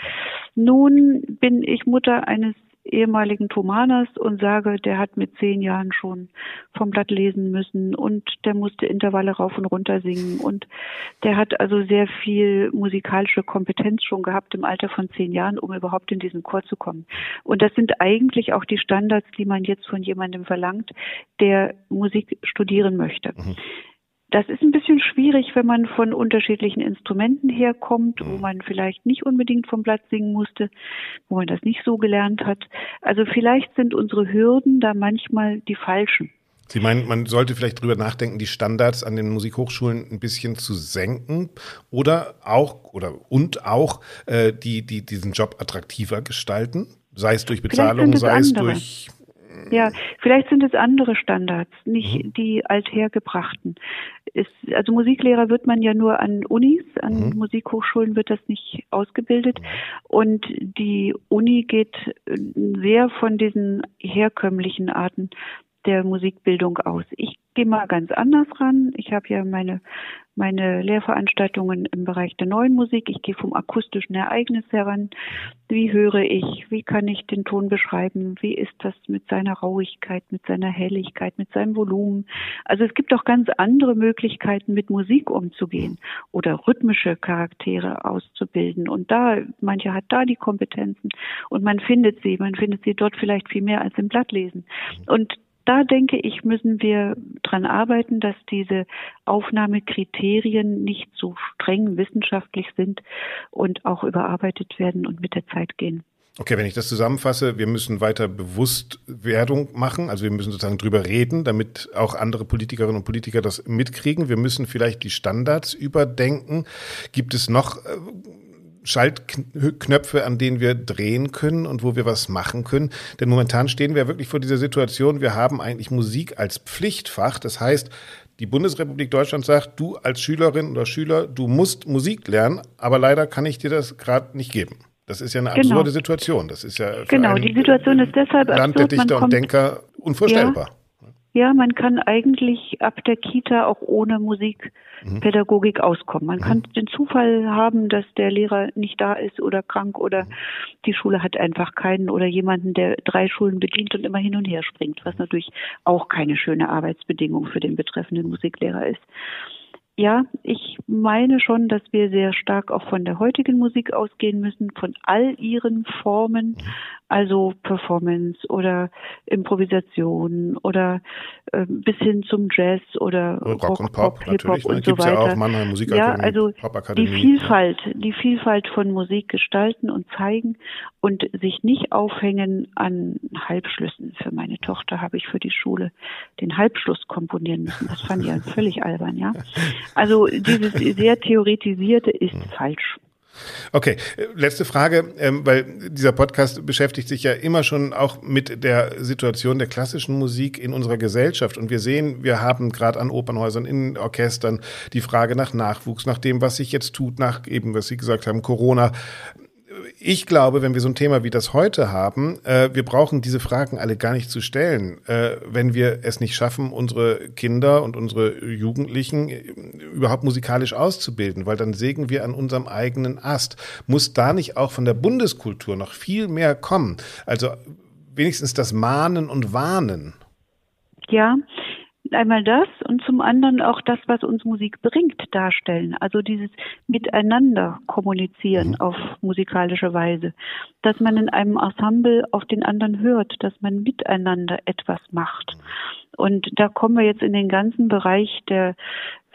Speaker 5: Nun bin ich Mutter eines ehemaligen Thomaners und sage, der hat mit zehn Jahren schon vom Blatt lesen müssen und der musste Intervalle rauf und runter singen und der hat also sehr viel musikalische Kompetenz schon gehabt im Alter von zehn Jahren, um überhaupt in diesen Chor zu kommen. Und das sind eigentlich auch die Standards, die man jetzt von jemandem verlangt, der Musik studieren möchte. Mhm. Das ist ein bisschen schwierig, wenn man von unterschiedlichen Instrumenten herkommt, wo mhm. man vielleicht nicht unbedingt vom Blatt singen musste, wo man das nicht so gelernt hat. Also vielleicht sind unsere Hürden da manchmal die falschen.
Speaker 1: Sie meinen, man sollte vielleicht drüber nachdenken, die Standards an den Musikhochschulen ein bisschen zu senken oder auch oder und auch äh, die, die diesen Job attraktiver gestalten, sei es durch Bezahlung, sei es durch
Speaker 5: ja, vielleicht sind es andere Standards, nicht mhm. die althergebrachten. Es, also Musiklehrer wird man ja nur an Unis, an mhm. Musikhochschulen wird das nicht ausgebildet. Und die Uni geht sehr von diesen herkömmlichen Arten der Musikbildung aus. Ich gehe mal ganz anders ran. Ich habe ja meine meine Lehrveranstaltungen im Bereich der neuen Musik. Ich gehe vom akustischen Ereignis heran. Wie höre ich? Wie kann ich den Ton beschreiben? Wie ist das mit seiner Rauigkeit, mit seiner Helligkeit, mit seinem Volumen? Also es gibt auch ganz andere Möglichkeiten, mit Musik umzugehen oder rhythmische Charaktere auszubilden. Und da, manche hat da die Kompetenzen und man findet sie. Man findet sie dort vielleicht viel mehr als im Blattlesen. Und da denke ich, müssen wir dran arbeiten, dass diese Aufnahmekriterien nicht so streng wissenschaftlich sind und auch überarbeitet werden und mit der Zeit gehen.
Speaker 1: Okay, wenn ich das zusammenfasse, wir müssen weiter Bewusstwerdung machen, also wir müssen sozusagen drüber reden, damit auch andere Politikerinnen und Politiker das mitkriegen. Wir müssen vielleicht die Standards überdenken. Gibt es noch äh, Schaltknöpfe, an denen wir drehen können und wo wir was machen können. Denn momentan stehen wir wirklich vor dieser Situation, wir haben eigentlich Musik als Pflichtfach. Das heißt, die Bundesrepublik Deutschland sagt, du als Schülerin oder Schüler, du musst Musik lernen, aber leider kann ich dir das gerade nicht geben. Das ist ja eine genau. absurde Situation. Das ist ja
Speaker 5: genau die Situation ist deshalb
Speaker 1: Land absurd, der Dichter und Denker unvorstellbar.
Speaker 5: Ja. Ja, man kann eigentlich ab der Kita auch ohne Musikpädagogik mhm. auskommen. Man mhm. kann den Zufall haben, dass der Lehrer nicht da ist oder krank oder mhm. die Schule hat einfach keinen oder jemanden, der drei Schulen bedient und immer hin und her springt, was natürlich auch keine schöne Arbeitsbedingung für den betreffenden Musiklehrer ist. Ja, ich meine schon, dass wir sehr stark auch von der heutigen Musik ausgehen müssen, von all ihren Formen, also Performance oder Improvisation oder äh, bis hin zum Jazz oder
Speaker 1: Rock, Rock und Pop,
Speaker 5: Hip-Hop und so weiter.
Speaker 1: Ja, auch Mannheim Musikakademie,
Speaker 5: ja, also die Vielfalt, die Vielfalt von Musik gestalten und zeigen und sich nicht aufhängen an Halbschlüssen. Für meine Tochter habe ich für die Schule den Halbschluss komponieren müssen. Das fand ich ja völlig albern, ja. Also dieses sehr theoretisierte ist hm. falsch.
Speaker 1: Okay, letzte Frage, ähm, weil dieser Podcast beschäftigt sich ja immer schon auch mit der Situation der klassischen Musik in unserer Gesellschaft. Und wir sehen, wir haben gerade an Opernhäusern, in Orchestern die Frage nach Nachwuchs, nach dem, was sich jetzt tut, nach eben, was Sie gesagt haben, Corona ich glaube, wenn wir so ein Thema wie das heute haben, äh, wir brauchen diese Fragen alle gar nicht zu stellen, äh, wenn wir es nicht schaffen, unsere Kinder und unsere Jugendlichen äh, überhaupt musikalisch auszubilden, weil dann sägen wir an unserem eigenen Ast. Muss da nicht auch von der Bundeskultur noch viel mehr kommen? Also wenigstens das Mahnen und Warnen.
Speaker 5: Ja, einmal das und zum anderen auch das, was uns Musik bringt, darstellen. Also dieses Miteinander kommunizieren mhm. auf musikalische Weise. Dass man in einem Ensemble auf den anderen hört, dass man miteinander etwas macht. Und da kommen wir jetzt in den ganzen Bereich der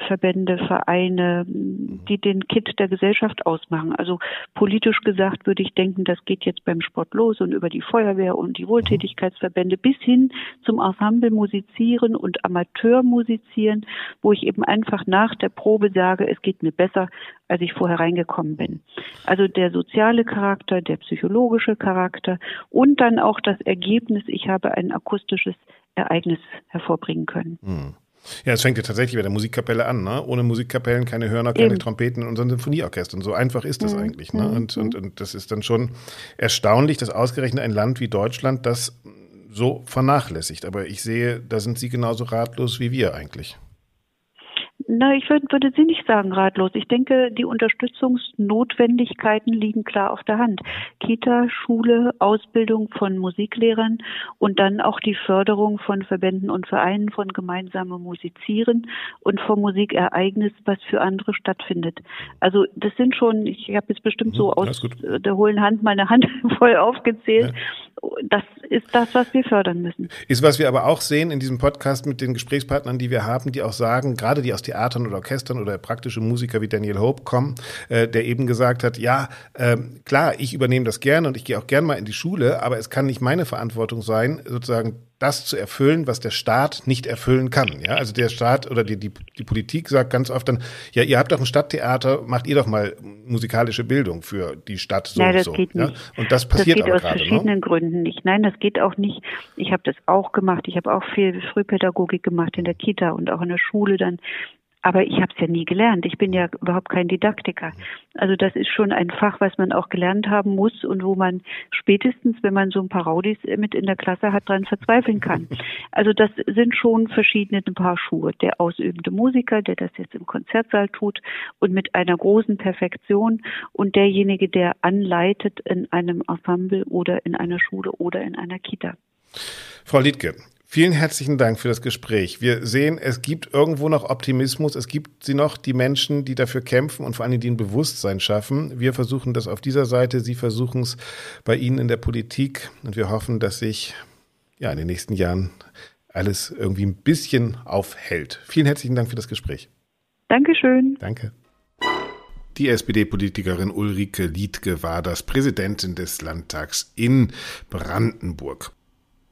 Speaker 5: Verbände, Vereine, die den Kit der Gesellschaft ausmachen. Also politisch gesagt würde ich denken, das geht jetzt beim Sport los und über die Feuerwehr und die Wohltätigkeitsverbände bis hin zum Ensemble musizieren und Amateur musizieren, wo ich eben einfach nach der Probe sage, es geht mir besser, als ich vorher reingekommen bin. Also der soziale Charakter, der psychologische Charakter und dann auch das Ergebnis, ich habe ein akustisches Ereignis hervorbringen können. Hm.
Speaker 1: Ja, es fängt ja tatsächlich bei der Musikkapelle an, ne? Ohne Musikkapellen keine Hörner, keine Eben. Trompeten in unseren Sinfonieorchestern. So einfach ist das mhm. eigentlich, ne? Und, und, und das ist dann schon erstaunlich, dass ausgerechnet ein Land wie Deutschland das so vernachlässigt. Aber ich sehe, da sind Sie genauso ratlos wie wir eigentlich.
Speaker 5: Na, ich würd, würde Sie nicht sagen ratlos. Ich denke, die Unterstützungsnotwendigkeiten liegen klar auf der Hand. Kita, Schule, Ausbildung von Musiklehrern und dann auch die Förderung von Verbänden und Vereinen von gemeinsamem Musizieren und vom Musikereignis, was für andere stattfindet. Also das sind schon, ich habe jetzt bestimmt so mhm, aus der hohlen Hand meine Hand voll aufgezählt. Ja das ist das, was wir fördern müssen.
Speaker 1: Ist, was wir aber auch sehen in diesem Podcast mit den Gesprächspartnern, die wir haben, die auch sagen, gerade die aus Theatern oder Orchestern oder praktische Musiker wie Daniel Hope kommen, äh, der eben gesagt hat, ja, äh, klar, ich übernehme das gerne und ich gehe auch gern mal in die Schule, aber es kann nicht meine Verantwortung sein, sozusagen das zu erfüllen, was der Staat nicht erfüllen kann. Ja, also der Staat oder die, die, die Politik sagt ganz oft dann, ja, ihr habt doch ein Stadttheater, macht ihr doch mal musikalische Bildung für die Stadt so
Speaker 5: Nein,
Speaker 1: das
Speaker 5: und so. Geht
Speaker 1: ja?
Speaker 5: nicht.
Speaker 1: Und das passiert
Speaker 5: das geht
Speaker 1: aber
Speaker 5: aus
Speaker 1: gerade,
Speaker 5: ne? verschiedenen ne? Gründen nicht. Nein, das geht auch nicht. Ich habe das auch gemacht. Ich habe auch viel Frühpädagogik gemacht in der Kita und auch in der Schule dann. Aber ich habe es ja nie gelernt. Ich bin ja überhaupt kein Didaktiker. Also das ist schon ein Fach, was man auch gelernt haben muss und wo man spätestens, wenn man so ein paar Raudis mit in der Klasse hat, dran verzweifeln kann. Also das sind schon verschiedene Paar Schuhe. Der ausübende Musiker, der das jetzt im Konzertsaal tut und mit einer großen Perfektion und derjenige, der anleitet in einem Ensemble oder in einer Schule oder in einer Kita.
Speaker 1: Frau Liedke, Vielen herzlichen Dank für das Gespräch. Wir sehen, es gibt irgendwo noch Optimismus. Es gibt sie noch, die Menschen, die dafür kämpfen und vor allem die ein Bewusstsein schaffen. Wir versuchen das auf dieser Seite. Sie versuchen es bei Ihnen in der Politik. Und wir hoffen, dass sich ja in den nächsten Jahren alles irgendwie ein bisschen aufhält. Vielen herzlichen Dank für das Gespräch.
Speaker 5: Dankeschön.
Speaker 1: Danke. Die SPD-Politikerin Ulrike Liedke war das Präsidentin des Landtags in Brandenburg.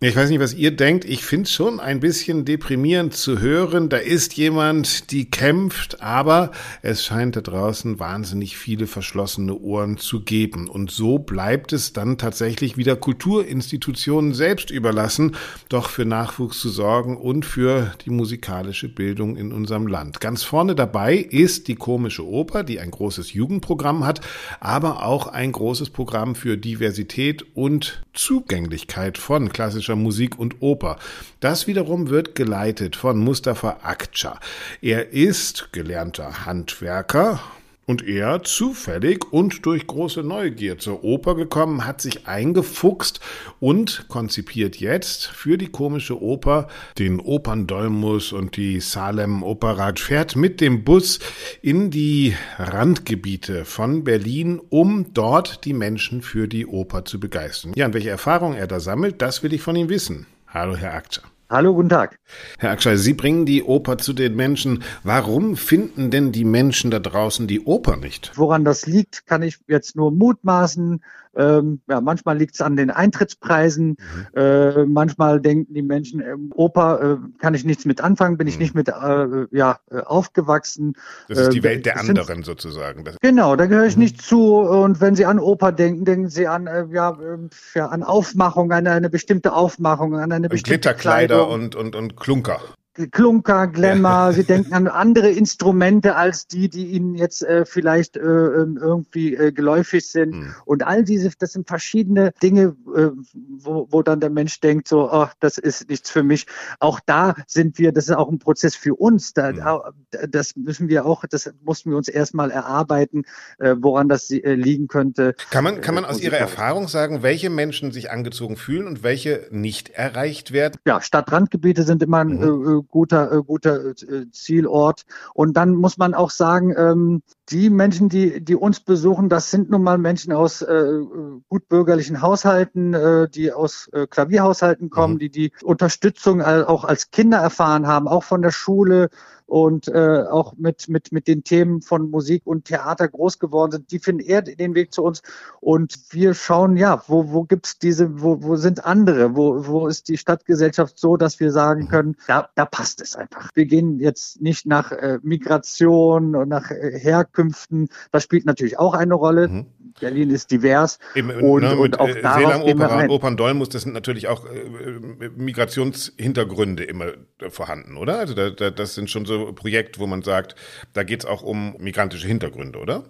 Speaker 1: Ich weiß nicht, was ihr denkt. Ich finde es schon ein bisschen deprimierend zu hören. Da ist jemand, die kämpft, aber es scheint da draußen wahnsinnig viele verschlossene Ohren zu geben. Und so bleibt es dann tatsächlich wieder Kulturinstitutionen selbst überlassen, doch für Nachwuchs zu sorgen und für die musikalische Bildung in unserem Land. Ganz vorne dabei ist die komische Oper, die ein großes Jugendprogramm hat, aber auch ein großes Programm für Diversität und Zugänglichkeit von klassischer klassischer Musik und Oper. Das wiederum wird geleitet von Mustafa Akça. Er ist gelernter Handwerker, und er, zufällig und durch große Neugier zur Oper gekommen, hat sich eingefuchst und konzipiert jetzt für die komische Oper den Operndolmus und die Salem Opera, fährt mit dem Bus in die Randgebiete von Berlin, um dort die Menschen für die Oper zu begeistern. Ja, und welche Erfahrungen er da sammelt, das will ich von ihm wissen. Hallo, Herr Akter.
Speaker 6: Hallo, guten Tag.
Speaker 1: Herr Akschei, Sie bringen die Oper zu den Menschen. Warum finden denn die Menschen da draußen die Oper nicht?
Speaker 6: Woran das liegt, kann ich jetzt nur mutmaßen. Ähm, ja, manchmal liegt es an den Eintrittspreisen. Mhm. Äh, manchmal denken die Menschen, äh, Oper äh, kann ich nichts mit anfangen, bin ich mhm. nicht mit äh, ja, äh, aufgewachsen.
Speaker 1: Das ist die ähm, Welt der anderen sind, sozusagen. Das
Speaker 6: genau, da gehöre ich mhm. nicht zu. Und wenn Sie an Oper denken, denken Sie an, äh, ja, ja, an Aufmachung, an eine bestimmte Aufmachung, an eine bestimmte
Speaker 1: Glitterkleider und, und, und Klunker.
Speaker 6: Klunker, Glamour, sie denken an andere Instrumente als die, die ihnen jetzt äh, vielleicht äh, ähm, irgendwie äh, geläufig sind. Mhm. Und all diese, das sind verschiedene Dinge, äh, wo, wo dann der Mensch denkt, so, oh, das ist nichts für mich. Auch da sind wir, das ist auch ein Prozess für uns. Da, mhm. Das müssen wir auch, das mussten wir uns erstmal erarbeiten, äh, woran das äh, liegen könnte.
Speaker 1: Kann man, kann man aus Ihrer Erfahrung sagen, welche Menschen sich angezogen fühlen und welche nicht erreicht werden?
Speaker 6: Ja, Stadtrandgebiete sind immer ein mhm guter, äh, guter äh, Zielort. Und dann muss man auch sagen, ähm, die Menschen, die, die uns besuchen, das sind nun mal Menschen aus äh, gut bürgerlichen Haushalten, äh, die aus äh, Klavierhaushalten kommen, mhm. die die Unterstützung auch als Kinder erfahren haben, auch von der Schule, und äh, auch mit, mit, mit den Themen von Musik und Theater groß geworden sind, die finden eher den Weg zu uns. Und wir schauen, ja, wo, wo gibt's diese, wo, wo sind andere, wo, wo ist die Stadtgesellschaft so, dass wir sagen mhm. können, da, da passt es einfach. Wir gehen jetzt nicht nach äh, Migration und nach äh, Herkünften. Das spielt natürlich auch eine Rolle. Mhm. Berlin ist divers.
Speaker 1: Eben, und, ne, und auch äh, darauf Opera, Operndolmus, das sind natürlich auch äh, Migrationshintergründe immer vorhanden, oder? Also da, da, das sind schon so Projekte, wo man sagt, da geht es auch um migrantische Hintergründe, oder?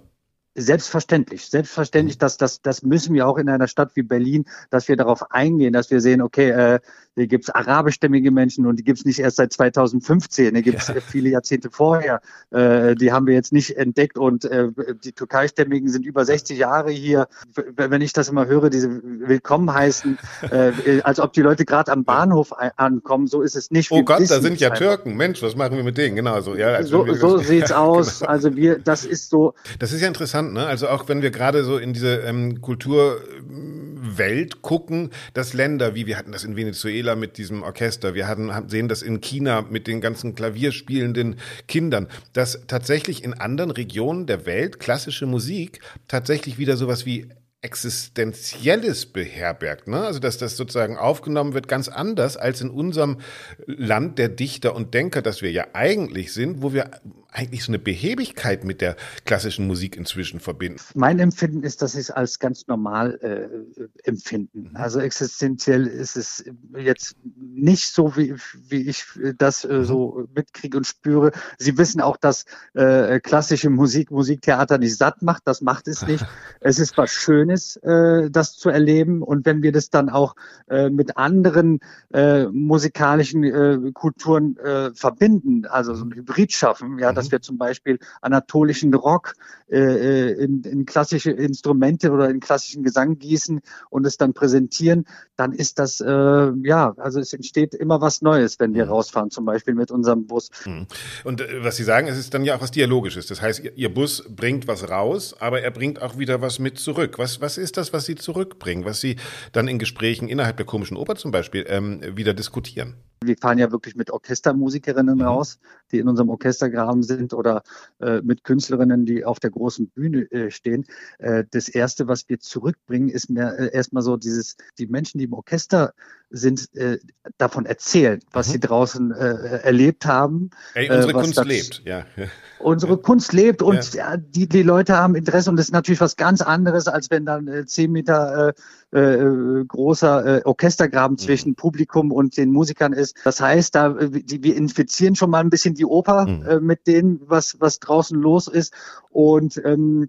Speaker 6: Selbstverständlich, selbstverständlich, dass das, das müssen wir auch in einer Stadt wie Berlin, dass wir darauf eingehen, dass wir sehen, okay, äh, hier gibt's arabischstämmige Menschen und die gibt's nicht erst seit 2015, die gibt's ja. viele Jahrzehnte vorher. Äh, die haben wir jetzt nicht entdeckt und äh, die türkeistämmigen sind über 60 Jahre hier. Wenn ich das immer höre, diese Willkommen heißen, äh, als ob die Leute gerade am Bahnhof ankommen, so ist es nicht.
Speaker 1: Oh wir Gott, da sind ja einfach. Türken. Mensch, was machen wir mit denen? Genau so. Ja,
Speaker 6: so, so sieht's aus. Genau. Also wir, das ist so.
Speaker 1: Das ist ja interessant, ne? Also auch wenn wir gerade so in diese ähm, Kulturwelt gucken, dass Länder, wie wir hatten das in Venezuela Venezuela mit diesem Orchester, wir hatten, sehen das in China mit den ganzen klavierspielenden Kindern, dass tatsächlich in anderen Regionen der Welt klassische Musik tatsächlich wieder sowas wie Existenzielles beherbergt. Ne? Also dass das sozusagen aufgenommen wird, ganz anders als in unserem Land der Dichter und Denker, das wir ja eigentlich sind, wo wir eigentlich so eine Behebigkeit mit der klassischen Musik inzwischen verbinden.
Speaker 6: Mein Empfinden ist, dass sie es als ganz normal äh, empfinden. Mhm. Also existenziell ist es jetzt nicht so, wie, wie ich das äh, so mhm. mitkriege und spüre. Sie wissen auch, dass äh, klassische Musik, Musiktheater nicht satt macht. Das macht es nicht. es ist was Schönes, äh, das zu erleben. Und wenn wir das dann auch äh, mit anderen äh, musikalischen Kulturen verbinden, also so ein Hybrid schaffen, ja, dass wir zum Beispiel anatolischen Rock äh, äh, in, in klassische Instrumente oder in klassischen Gesang gießen und es dann präsentieren, dann ist das, äh, ja, also es entsteht immer was Neues, wenn wir mhm. rausfahren, zum Beispiel mit unserem Bus.
Speaker 1: Mhm. Und äh, was Sie sagen, es ist dann ja auch was Dialogisches. Das heißt, Ihr Bus bringt was raus, aber er bringt auch wieder was mit zurück. Was, was ist das, was Sie zurückbringen, was Sie dann in Gesprächen innerhalb der komischen Oper zum Beispiel ähm, wieder diskutieren?
Speaker 6: Wir fahren ja wirklich mit Orchestermusikerinnen mhm. raus, die in unserem Orchestergraben sind oder äh, mit Künstlerinnen, die auf der großen Bühne äh, stehen. Äh, das erste, was wir zurückbringen, ist mir äh, erstmal so dieses, die Menschen, die im Orchester sind, äh, davon erzählen, was mhm. sie draußen äh, erlebt haben.
Speaker 1: Ey, unsere Kunst das, lebt, ja.
Speaker 6: Unsere Kunst lebt und ja. die, die Leute haben Interesse und das ist natürlich was ganz anderes, als wenn dann äh, zehn Meter äh, äh, großer äh, Orchestergraben mhm. zwischen Publikum und den Musikern ist. Das heißt, da die, wir infizieren schon mal ein bisschen die Oper mhm. äh, mit dem, was was draußen los ist und ähm,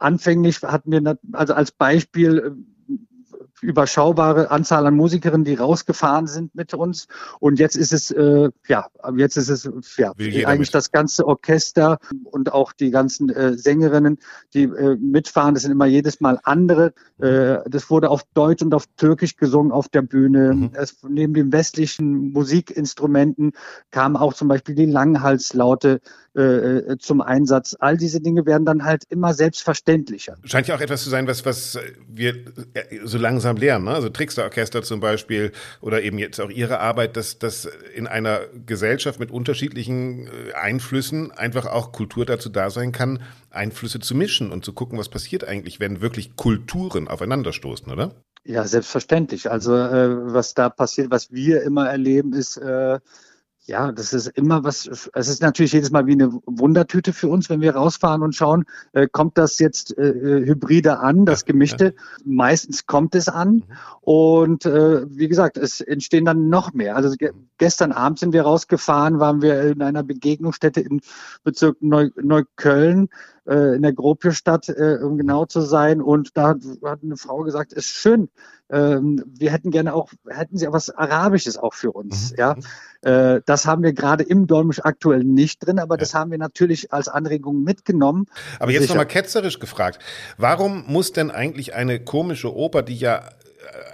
Speaker 6: anfänglich hatten wir also als Beispiel überschaubare Anzahl an Musikerinnen, die rausgefahren sind mit uns. Und jetzt ist es, äh, ja, jetzt ist es ja eigentlich mit. das ganze Orchester und auch die ganzen äh, Sängerinnen, die äh, mitfahren. Das sind immer jedes Mal andere. Äh, das wurde auf Deutsch und auf Türkisch gesungen auf der Bühne. Mhm. Es, neben den westlichen Musikinstrumenten kam auch zum Beispiel die Langhalslaute äh, äh, zum Einsatz. All diese Dinge werden dann halt immer selbstverständlicher.
Speaker 1: Scheint ja auch etwas zu sein, was, was wir so langsam lernen. Ne? Also Tricksterorchester zum Beispiel oder eben jetzt auch Ihre Arbeit, dass, dass in einer Gesellschaft mit unterschiedlichen Einflüssen einfach auch Kultur dazu da sein kann, Einflüsse zu mischen und zu gucken, was passiert eigentlich, wenn wirklich Kulturen aufeinanderstoßen, oder?
Speaker 6: Ja, selbstverständlich. Also äh, was da passiert, was wir immer erleben, ist äh, ja, das ist immer was, es ist natürlich jedes Mal wie eine Wundertüte für uns, wenn wir rausfahren und schauen, äh, kommt das jetzt äh, Hybride an, das Gemischte? Ja. Meistens kommt es an. Mhm. Und äh, wie gesagt, es entstehen dann noch mehr. Also ge gestern Abend sind wir rausgefahren, waren wir in einer Begegnungsstätte im Bezirk Neu Neukölln äh, in der Gropjestadt, äh, um genau zu sein. Und da hat eine Frau gesagt, ist schön, ähm, wir hätten gerne auch, hätten sie auch was Arabisches auch für uns. Mhm. Ja, mhm. äh, das haben wir gerade im Dolmisch aktuell nicht drin, aber ja. das haben wir natürlich als Anregung mitgenommen.
Speaker 1: Aber jetzt nochmal ketzerisch gefragt: Warum muss denn eigentlich eine komische Oper, die ja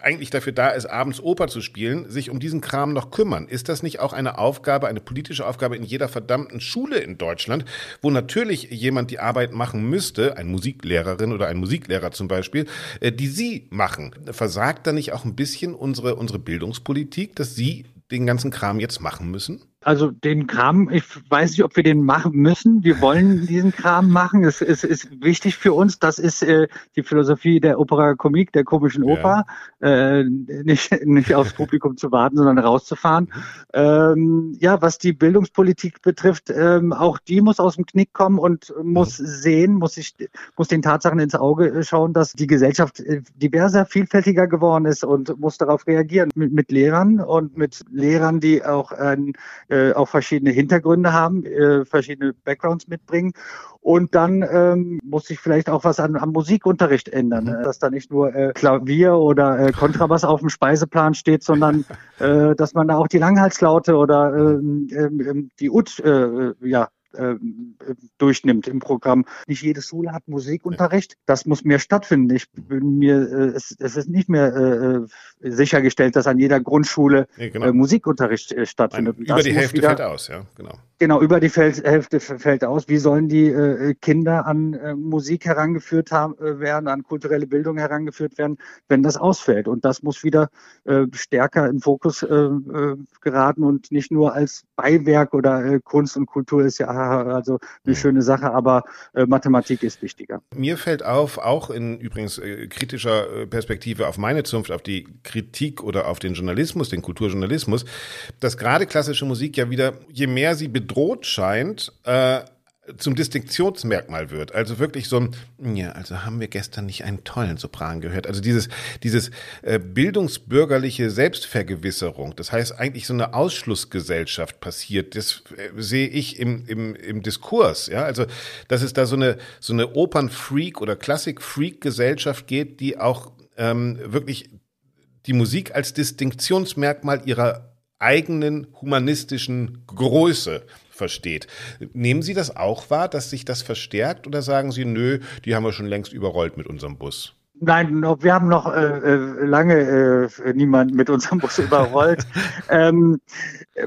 Speaker 1: eigentlich dafür da ist, abends Oper zu spielen, sich um diesen Kram noch kümmern. Ist das nicht auch eine Aufgabe, eine politische Aufgabe in jeder verdammten Schule in Deutschland, wo natürlich jemand die Arbeit machen müsste, ein Musiklehrerin oder ein Musiklehrer zum Beispiel, äh, die sie machen? Versagt da nicht auch ein bisschen unsere, unsere Bildungspolitik, dass sie den ganzen Kram jetzt machen müssen?
Speaker 6: Also den Kram, ich weiß nicht, ob wir den machen müssen. Wir wollen diesen Kram machen. Es, es ist wichtig für uns. Das ist äh, die Philosophie der Opera Comique, der komischen Oper. Ja. Äh, nicht, nicht aufs Publikum zu warten, sondern rauszufahren. Ähm, ja, was die Bildungspolitik betrifft, ähm, auch die muss aus dem Knick kommen und muss mhm. sehen, muss sich, muss den Tatsachen ins Auge schauen, dass die Gesellschaft äh, diverser, vielfältiger geworden ist und muss darauf reagieren. Mit, mit Lehrern und mit Lehrern, die auch ein äh, auch verschiedene Hintergründe haben, äh, verschiedene Backgrounds mitbringen. Und dann ähm, muss sich vielleicht auch was an, am Musikunterricht ändern, mhm. dass da nicht nur äh, Klavier oder äh, Kontrabass auf dem Speiseplan steht, sondern äh, dass man da auch die Langhalslaute oder äh, äh, die Ut äh, ja, ähm, durchnimmt im Programm. Nicht jede Schule hat Musikunterricht. Das muss mehr stattfinden. Ich bin mir, äh, es, es ist nicht mehr äh, sichergestellt, dass an jeder Grundschule ja, genau. äh, Musikunterricht äh, stattfindet.
Speaker 1: Ein, über die Hälfte wieder, fällt aus, ja, genau.
Speaker 6: Genau, über die Fäl Hälfte fällt aus. Wie sollen die äh, Kinder an äh, Musik herangeführt haben, äh, werden, an kulturelle Bildung herangeführt werden, wenn das ausfällt? Und das muss wieder äh, stärker in Fokus äh, äh, geraten und nicht nur als Beiwerk oder Kunst und Kultur ist ja also eine mhm. schöne Sache, aber Mathematik ist wichtiger.
Speaker 1: Mir fällt auf, auch in übrigens kritischer Perspektive auf meine Zunft, auf die Kritik oder auf den Journalismus, den Kulturjournalismus, dass gerade klassische Musik ja wieder, je mehr sie bedroht scheint, äh, zum Distinktionsmerkmal wird. Also wirklich so ein, ja, also haben wir gestern nicht einen tollen Sopran gehört. Also dieses, dieses äh, bildungsbürgerliche Selbstvergewisserung, das heißt eigentlich so eine Ausschlussgesellschaft passiert, das äh, sehe ich im, im, im Diskurs. Ja, also dass es da so eine, so eine Opernfreak oder Klassik-Freak-Gesellschaft geht, die auch ähm, wirklich die Musik als Distinktionsmerkmal ihrer eigenen humanistischen Größe versteht. Nehmen Sie das auch wahr, dass sich das verstärkt oder sagen Sie, nö, die haben wir schon längst überrollt mit unserem Bus?
Speaker 6: Nein, wir haben noch äh, äh lange äh, niemand mit unserem Bus überrollt. ähm, äh,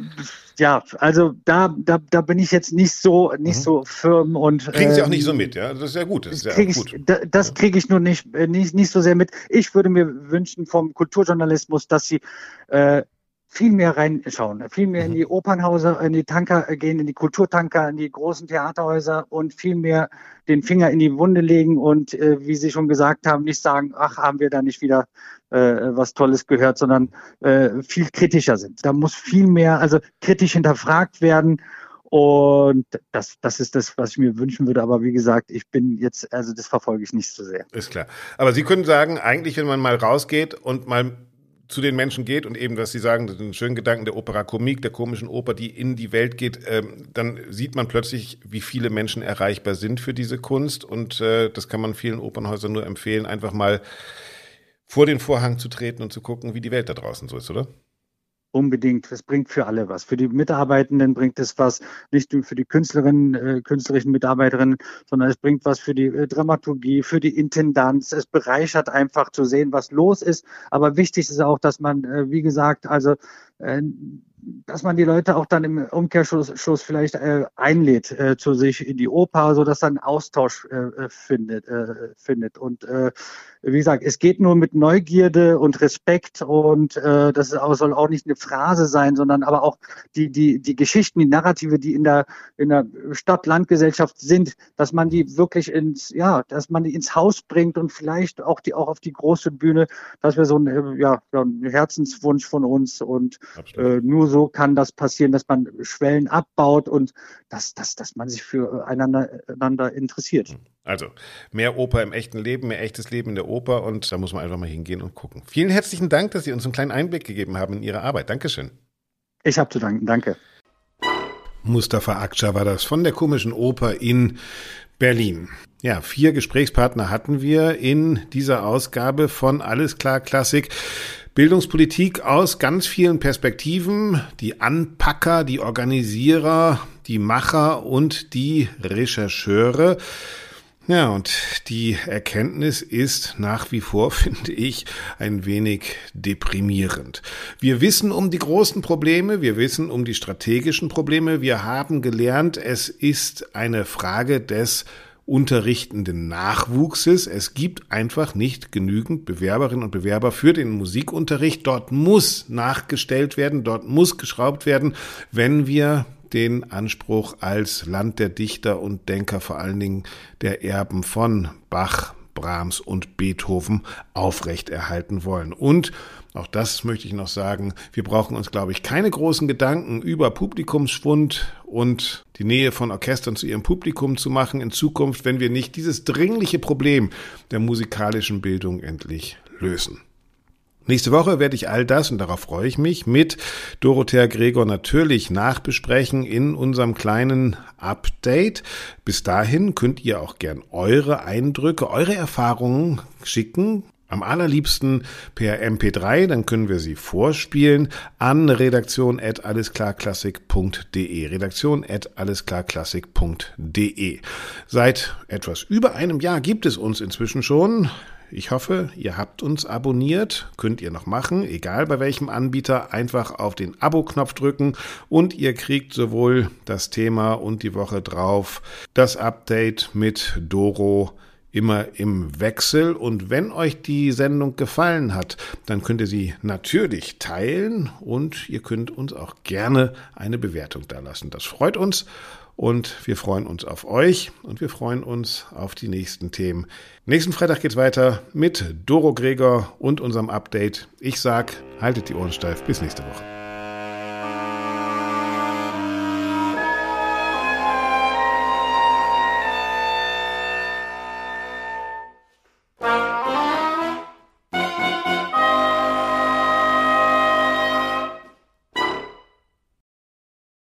Speaker 6: ja, also da, da, da bin ich jetzt nicht so nicht mhm. so firm und
Speaker 1: kriegen Sie auch nicht so ähm, mit, ja? Das ist ja gut. Das,
Speaker 6: krieg ich. Da, das kriege ich nur nicht, äh, nicht nicht so sehr mit. Ich würde mir wünschen vom Kulturjournalismus, dass sie äh, viel mehr reinschauen, viel mehr in mhm. die Opernhäuser, in die Tanker gehen, in die Kulturtanker, in die großen Theaterhäuser und viel mehr den Finger in die Wunde legen und, äh, wie Sie schon gesagt haben, nicht sagen, ach, haben wir da nicht wieder äh, was Tolles gehört, sondern äh, viel kritischer sind. Da muss viel mehr, also kritisch hinterfragt werden. Und das, das ist das, was ich mir wünschen würde. Aber wie gesagt, ich bin jetzt, also das verfolge ich nicht so sehr.
Speaker 1: Ist klar. Aber Sie können sagen, eigentlich, wenn man mal rausgeht und mal zu den Menschen geht und eben, was Sie sagen, den schönen Gedanken der Opera Comique, der komischen Oper, die in die Welt geht, ähm, dann sieht man plötzlich, wie viele Menschen erreichbar sind für diese Kunst und äh, das kann man vielen Opernhäusern nur empfehlen, einfach mal vor den Vorhang zu treten und zu gucken, wie die Welt da draußen so ist, oder?
Speaker 6: Unbedingt. Es bringt für alle was. Für die Mitarbeitenden bringt es was, nicht nur für die Künstlerinnen, äh, künstlerischen Mitarbeiterinnen, sondern es bringt was für die äh, Dramaturgie, für die Intendanz. Es bereichert einfach zu sehen, was los ist. Aber wichtig ist auch, dass man, äh, wie gesagt, also äh, dass man die Leute auch dann im Umkehrschluss vielleicht äh, einlädt äh, zu sich in die Oper, so dass dann Austausch äh, äh findet, äh, findet. Und äh, wie gesagt, es geht nur mit Neugierde und Respekt und das auch, soll auch nicht eine Phrase sein, sondern aber auch die, die, die Geschichten, die Narrative, die in der, in der Stadt-Land-Gesellschaft sind, dass man die wirklich ins, ja, dass man die ins Haus bringt und vielleicht auch die auch auf die große Bühne. Das wäre so ein, ja, ein Herzenswunsch von uns und nur so kann das passieren, dass man Schwellen abbaut und dass, dass, dass man sich für einander, einander interessiert.
Speaker 1: Also mehr Oper im echten Leben, mehr echtes Leben in der Oper und da muss man einfach mal hingehen und gucken. Vielen herzlichen Dank, dass Sie uns einen kleinen Einblick gegeben haben in Ihre Arbeit. Dankeschön.
Speaker 6: Ich habe zu danken. Danke.
Speaker 1: Mustafa Akça war das von der komischen Oper in Berlin. Ja, vier Gesprächspartner hatten wir in dieser Ausgabe von Alles klar Klassik. Bildungspolitik aus ganz vielen Perspektiven, die Anpacker, die Organisierer, die Macher und die Rechercheure. Ja, und die Erkenntnis ist nach wie vor, finde ich, ein wenig deprimierend. Wir wissen um die großen Probleme, wir wissen um die strategischen Probleme, wir haben gelernt, es ist eine Frage des unterrichtenden Nachwuchses. Es gibt einfach nicht genügend Bewerberinnen und Bewerber für den Musikunterricht. Dort muss nachgestellt werden, dort muss geschraubt werden, wenn wir den Anspruch als Land der Dichter und Denker, vor allen Dingen der Erben von Bach, Brahms und Beethoven aufrechterhalten wollen. Und auch das möchte ich noch sagen. Wir brauchen uns, glaube ich, keine großen Gedanken über Publikumsschwund und die Nähe von Orchestern zu ihrem Publikum zu machen in Zukunft, wenn wir nicht dieses dringliche Problem der musikalischen Bildung endlich lösen. Nächste Woche werde ich all das, und darauf freue ich mich, mit Dorothea Gregor natürlich nachbesprechen in unserem kleinen Update. Bis dahin könnt ihr auch gern eure Eindrücke, eure Erfahrungen schicken. Am allerliebsten per MP3, dann können wir sie vorspielen an redaktion@allesklarklassik.de. Redaktion@allesklarklassik.de. Seit etwas über einem Jahr gibt es uns inzwischen schon. Ich hoffe, ihr habt uns abonniert. Könnt ihr noch machen, egal bei welchem Anbieter. Einfach auf den Abo-Knopf drücken und ihr kriegt sowohl das Thema und die Woche drauf das Update mit Doro immer im Wechsel. Und wenn euch die Sendung gefallen hat, dann könnt ihr sie natürlich teilen und ihr könnt uns auch gerne eine Bewertung da lassen. Das freut uns und wir freuen uns auf euch und wir freuen uns auf die nächsten Themen. Nächsten Freitag geht's weiter mit Doro Gregor und unserem Update. Ich sag, haltet die Ohren steif. Bis nächste Woche.